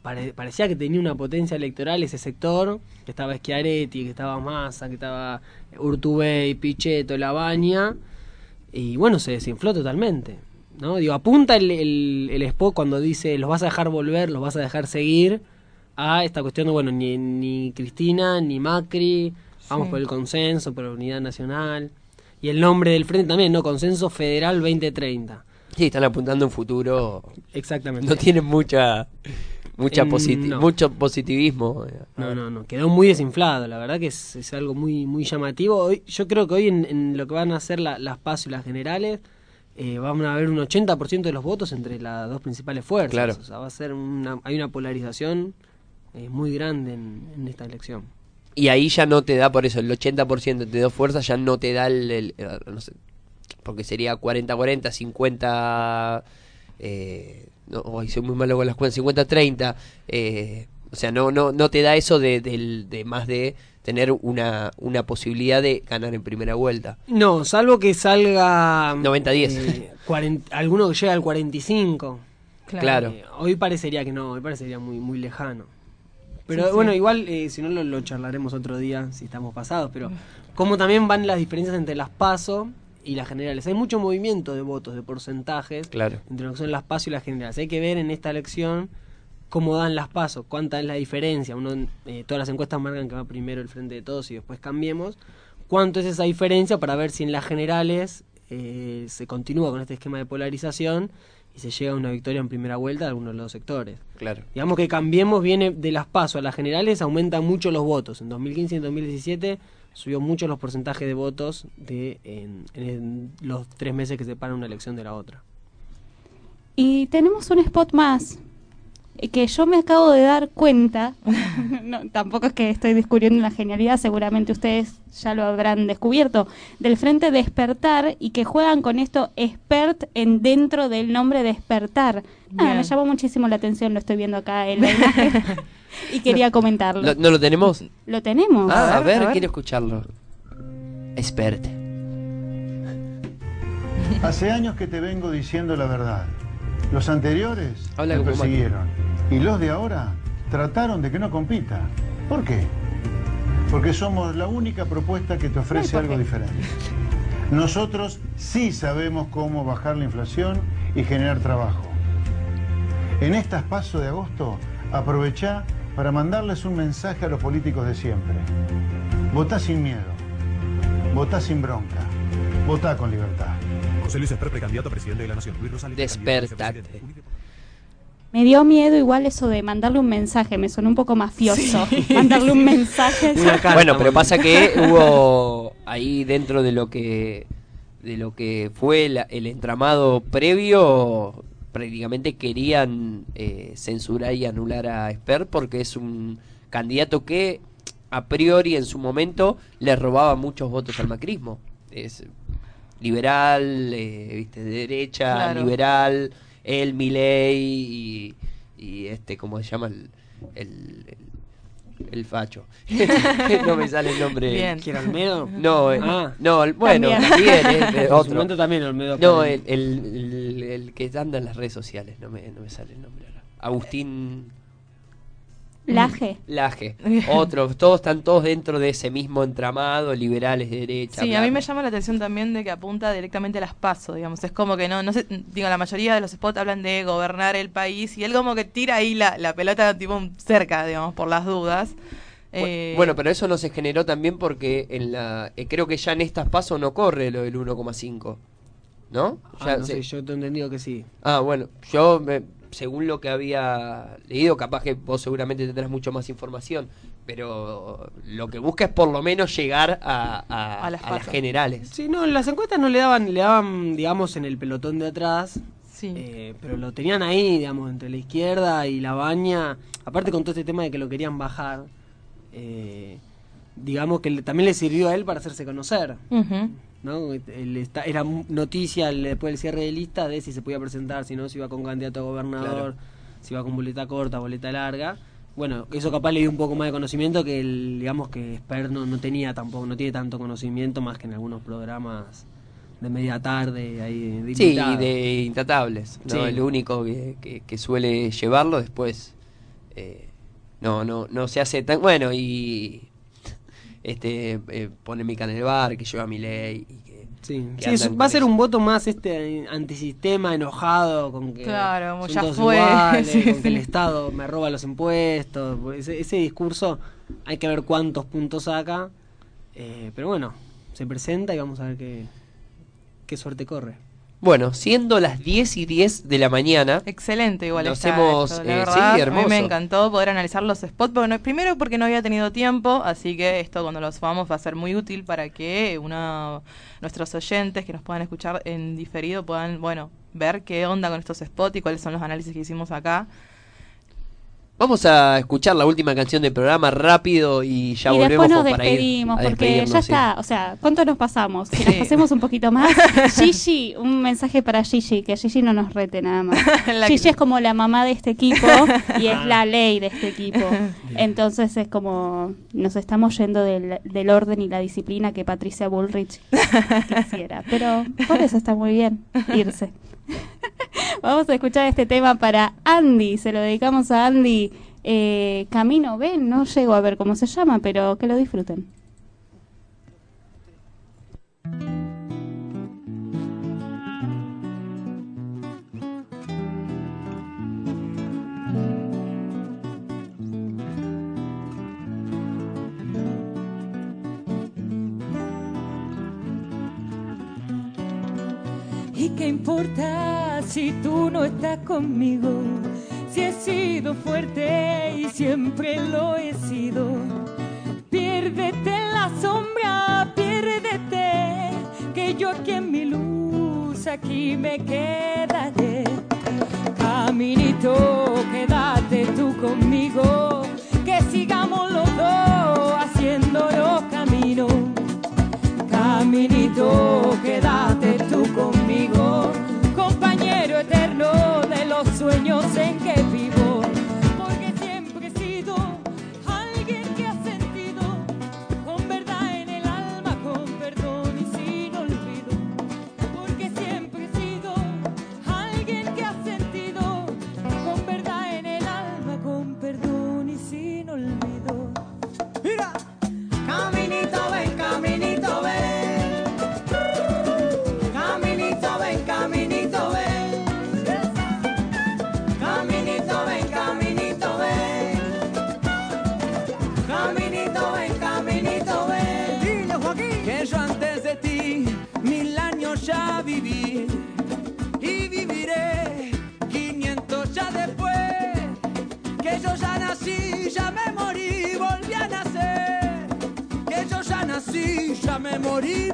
pare- parecía que tenía una potencia electoral ese sector, que estaba Schiaretti, que estaba Massa, que estaba Urtubey, Pichetto, la baña, y bueno, se desinfló totalmente. ¿no? Digo, apunta el, el, el spot cuando dice los vas a dejar volver, los vas a dejar seguir a esta cuestión de, bueno, ni, ni Cristina, ni Macri, vamos Sí. por el consenso, por la unidad nacional. Y el nombre del frente también, ¿no? Consenso Federal 2030. Sí, están apuntando a un futuro. Exactamente. No tienen mucha, mucha En- posit- no. mucho positivismo. No, no, no, quedó muy desinflado, la verdad que es, es algo muy muy llamativo. Hoy, yo creo que hoy en, en lo que van a ser la- las PASO y las generales, eh, van a haber un 80% de los votos entre las dos principales fuerzas. Claro. O sea, va a ser una, hay una polarización eh, muy grande en, en esta elección. Y ahí ya no te da, por eso, el 80% de dos fuerzas ya no te da el, el- eh, no sé, porque sería 40-40, 50... Eh, no, hoy soy muy malo con las cuentas, 50-30. Eh, o sea, no, no, no te da eso de, del- de más de tener una, una posibilidad de ganar en primera vuelta. No, salvo que salga 90-10. eh, cuaren- alguno que llegue al 45. Claro. Eh, hoy parecería que no, hoy parecería muy muy lejano. Pero Sí, sí. bueno, igual eh, si no lo, lo charlaremos otro día si estamos pasados, pero como también van las diferencias entre las PASO y las generales. Hay mucho movimiento de votos, de porcentajes Claro. entre lo que son las PASO y las generales. Hay que ver en esta elección cómo dan las PASO, cuánta es la diferencia. Uno, eh, todas las encuestas marcan que va primero el frente de todos y después cambiemos. ¿Cuánto es esa diferencia para ver si en las generales eh, se continúa con este esquema de polarización y se llega a una victoria en primera vuelta de algunos de los sectores? Claro. Digamos que cambiemos viene de las PASO a las generales, aumentan mucho los votos. En 2015 y en 2017 subió mucho los porcentajes de votos de en, en los tres meses que separan una elección de la otra. Y tenemos un spot más que yo me acabo de dar cuenta. no, tampoco es que estoy descubriendo la genialidad, seguramente ustedes ya lo habrán descubierto. Del frente Despertar y que juegan con esto expert en dentro del nombre Despertar. Ah, me llamó muchísimo la atención, lo estoy viendo acá en la imagen. y quería comentarlo. ¿Lo- ¿No lo tenemos? Lo tenemos. Ah, a ver, quiero escucharlo. Expert. Hace años que te vengo diciendo la verdad. Los anteriores Habla como persiguieron. Y los de ahora trataron de que no compita. ¿Por qué? Porque somos la única propuesta que te ofrece algo diferente. Nosotros sí sabemos cómo bajar la inflación y generar trabajo. En estas pasos de agosto, aprovechá para mandarles un mensaje a los políticos de siempre. Votá sin miedo. Votá sin bronca. Votá con libertad. José Luis Esper, precandidato a presidente de la Nación. Luis Rosales, Despertate. Me dio miedo igual eso de mandarle un mensaje, me sonó un poco mafioso. Mandarle un mensaje. bueno, pero pasa que hubo ahí dentro de lo que de lo que fue la- el entramado previo prácticamente querían eh, censurar y anular a Esper porque es un candidato que a priori en su momento le robaba muchos votos al macrismo. Es liberal, eh, viste, de derecha, Claro. liberal, él, Milei y, y este, ¿cómo se llama? El, el, el- el facho. no me sale el nombre. Bien. ¿Quién, Olmedo? No, eh, Ah. no, el- bueno, También. también, eh, En su otro. momento también Olmedo. No, el, el, el- el que anda en las redes sociales, no me, no me sale el nombre ahora. Agustín. Laje. Laje. Otros, todos están todos dentro de ese mismo entramado, liberales de derecha. Sí, bla, a mí me llama la atención también de que apunta directamente a las pasos, digamos. Es como que no, no sé, digo, la mayoría de los spots hablan de gobernar el país y él como que tira ahí la, la pelota tipo cerca, digamos, por las dudas. Eh, Bueno, pero eso no se generó también porque en la eh, creo que ya en estas pasos no corre lo del 1,5. ¿No? Ah, Ya no se- sé, yo te he entendido que sí. Ah, bueno, yo me- según lo que había leído, capaz que vos seguramente tendrás mucho más información, pero lo que busca es por lo menos llegar a, a- A las a las generales. Sí, no, en las encuestas no le daban, le daban, digamos, en el pelotón de atrás. Sí. eh, pero lo tenían ahí, digamos, entre la izquierda y la baña. Aparte con todo este tema de que lo querían bajar. eh, digamos que le- también le sirvió a él para hacerse conocer. ¿No? Él está- era noticia el- después del cierre de lista de si se podía presentar, si no, si iba con candidato a gobernador, si iba con boleta corta, boleta larga. Bueno, eso capaz le dio un poco más de conocimiento que el, digamos que Esper no, no tenía tampoco, no tiene tanto conocimiento más que en algunos programas de media tarde ahí de Sí, de intratables, ¿no? Sí. El único que, que- que suele llevarlo después eh, no, no, no se hace tan bueno y este eh, polémica en el bar que lleva mi ley y que, Sí, es- va a ser eso. un voto más este antisistema, enojado con que Claro, como son ya todos fue, iguales, sí, con sí. que el Estado me roba los impuestos. Ese, ese discurso hay que ver cuántos puntos saca. eh, pero bueno, se presenta y vamos a ver qué, qué suerte corre. Bueno, siendo las 10 y 10 de la mañana. Excelente, igual Nos hemos, esto, la eh, verdad, sí, a mí hermoso. me encantó poder analizar los spots, porque no- primero porque no había tenido tiempo, así que esto cuando los vamos va a ser muy útil para que uno, nuestros oyentes que nos puedan escuchar en diferido puedan, bueno, ver qué onda con estos spots y cuáles son los análisis que hicimos acá. Vamos a escuchar la última canción del programa rápido y ya y volvemos después nos ir despedimos, a porque ya sí. está, o sea, ¿cuánto nos pasamos? Si nos pasemos un poquito más. Gigi, un mensaje para Gigi, que Gigi no nos rete nada más. Gigi que- es como la mamá de este equipo y es la ley de este equipo. Entonces es como nos estamos yendo del, del orden y la disciplina que Patricia Bullrich quisiera. Pero por eso está muy bien irse. Vamos a escuchar este tema para Andy, se lo dedicamos a Andy. Eh, Camino B, no llego a ver cómo se llama, pero que lo disfruten. ¿Y qué importa si tú no estás conmigo? Si he sido fuerte y siempre lo he sido. Piérdete en la sombra, piérdete, que yo aquí en mi luz, aquí me quedaré. Caminito, quédate tú conmigo, que sigamos los dos haciendo los caminos. Caminito, quédate tú sueños en que morir.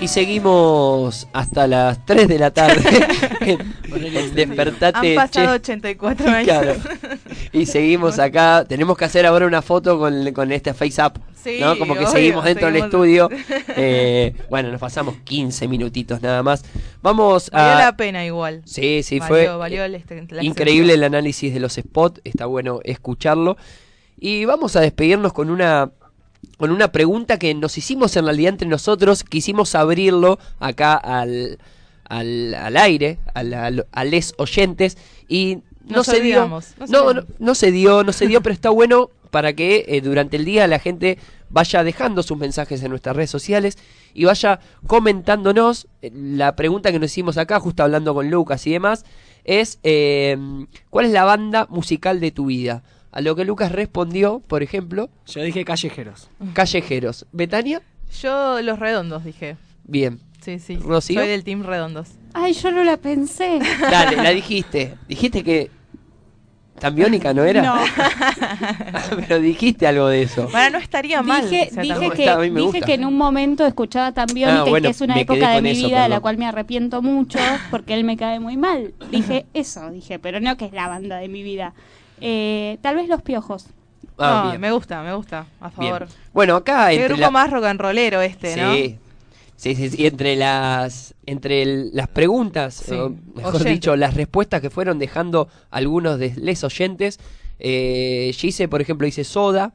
Y seguimos hasta las 3 de la tarde. en- Despertate Han pasado Che. 84 años. Claro. Y seguimos acá. Tenemos que hacer ahora una foto con, con este Face Up. Sí, ¿no? Como que obvio, seguimos dentro del estudio. Eh, bueno, nos pasamos 15 minutitos nada más. Vamos a. Valió la pena igual. Sí, sí, Valió- fue valió el este- la increíble el análisis de los spots, está bueno escucharlo. Y vamos a despedirnos con una con una pregunta que nos hicimos en realidad entre nosotros, quisimos abrirlo acá al, al, al aire, al- al- a les oyentes, y no Nos se dio. olvidamos, No, no, no se dio, no se dio, pero está bueno para que eh, durante el día la gente vaya dejando sus mensajes en nuestras redes sociales y vaya comentándonos. Eh, La pregunta que nos hicimos acá, justo hablando con Lucas y demás, es eh, ¿cuál es la banda musical de tu vida? A lo que Lucas respondió, por ejemplo, Yo dije callejeros. Callejeros. ¿Betania? Yo los redondos dije. Bien. Sí, sí. ¿Rocío? Soy del team redondos. Ay, yo no la pensé. Dale, la dijiste. Dijiste que... ¿Tan biónica no era? No. Pero dijiste algo de eso. Bueno, no estaría mal. Dije, o sea, dije, que, está, dije que en un momento escuchaba tan Biónica Ah, bueno, y que es una época de mi eso, vida de la cual me arrepiento mucho porque él me cae muy mal. Dije eso, dije, pero no que es la banda de mi vida. Eh, tal vez Los Piojos. Ah, No, me gusta, me gusta. A Bien. favor. Bueno, acá entre grupo la- más rock and rollero este, ¿no? Sí. Sí, sí, sí, entre las entre el- las preguntas, Sí. o mejor dicho, las respuestas que fueron dejando algunos de les oyentes, eh, Gise, por ejemplo, dice Soda,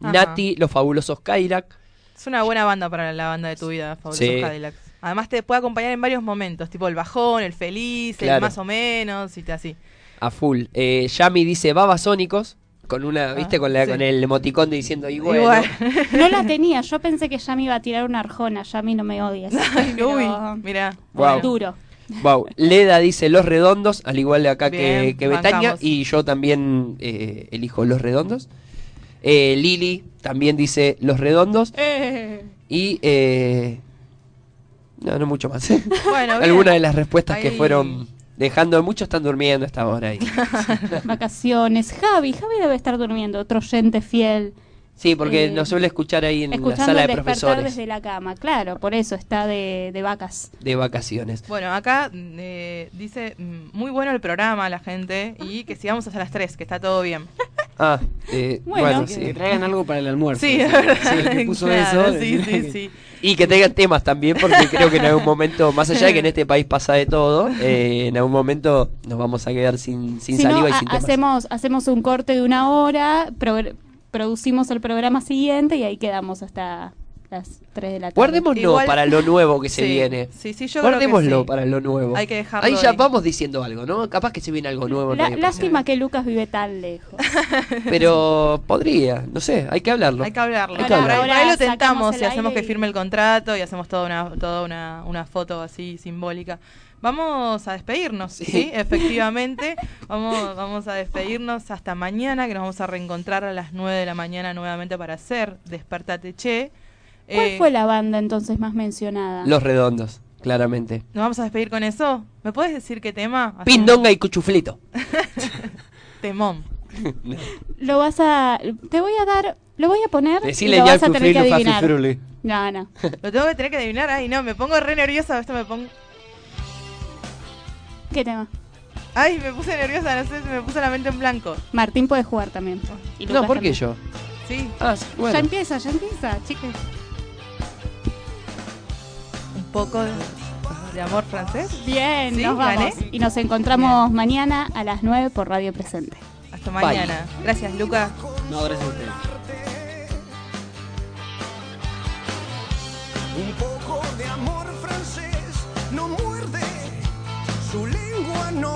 Ajá. Nati, Los Fabulosos Kairac, Es una buena banda para la banda de tu vida, Fabulosos Sí. Cadillacs. Además te puede acompañar en varios momentos, tipo el bajón, el feliz, el más o menos, y te- así. A full. Eh, Yami dice Babasónicos, con una, viste, con, la, Ah, sí. con el emoticón de diciendo y bueno. Igual. No la tenía, yo pensé que Yami iba a tirar una arjona, Yami no me odies. pero Uy, mira. Wow. Duro. Wow. Leda dice Los Redondos, al igual de acá que, Bien, que Betania, y yo también eh, elijo Los Redondos. Eh, Lili también dice Los Redondos. Y eh, no, no mucho más. Bueno. Algunas de las respuestas que fueron dejando, muchos están durmiendo a esta hora ahí. Vacaciones. Javi, Javi debe estar durmiendo, otro oyente fiel. Sí, porque Eh, nos suele escuchar ahí en la sala el de despertar profesores desde la cama, claro, por eso está de, de vacas. de vacaciones. Bueno, acá eh, dice mm, muy bueno el programa la gente y que sigamos hasta las 3, que está todo bien. Ah, eh, Bueno. bueno, Que sí. traigan algo para el almuerzo. Sí. Sí, el que puso Claro, eso. sí, sí, sí. Y que tengan temas también, porque creo que en algún momento, más allá de que en este país pasa de todo, eh, en algún momento nos vamos a quedar sin, sin Si no, saliva y sin temas. hacemos, hacemos un corte de una hora, producimos el programa siguiente y ahí quedamos hasta las 3 de la tarde. Guardémoslo Igual- para lo nuevo que se Sí, viene. sí, sí, yo creo que Guardémoslo sí. para lo nuevo. Hay que dejarlo Ahí ya ahí. vamos diciendo algo, ¿no? Capaz que se viene algo nuevo. en La- Radio lástima que Lucas vive tan lejos. Pero podría, no sé, hay que hablarlo. Hay que hablarlo. Hay que Por ahí- hablarlo. por ahí lo Ahora sacamos tentamos el y hacemos aire que y- firme el contrato y hacemos toda una, toda una, una foto así simbólica. Vamos a despedirnos, ¿sí? Efectivamente. Vamos, vamos a despedirnos hasta mañana, que nos vamos a reencontrar a las 9 de la mañana nuevamente para hacer Despertate Che. ¿Cuál Eh, fue la banda entonces más mencionada? Los redondos, claramente. ¿Nos vamos a despedir con eso? ¿Me puedes decir qué tema? Hacemos Pindonga y cuchuflito. Temón. Lo vas a... Te voy a dar... Lo voy a poner Decile y lo ya vas a tener que adivinar. No, no. Lo tengo que tener que adivinar. Ay, no, me pongo re nerviosa. Esto me pongo... ¿Qué tema? Ay, me puse nerviosa, no sé, se me puso la mente en blanco. Martín puede jugar también. Y No, ¿por qué también. yo? Sí. Ah, bueno. Ya empieza, ya empieza, chicos. Un poco de, amor francés. Bien, Sí, nos vamos. gané. Y nos encontramos mañana a las 9 por Radio Presente. Hasta mañana. Gracias, Luca. No, gracias a ustedes. Un poco de amor francés no muerde, su lengua no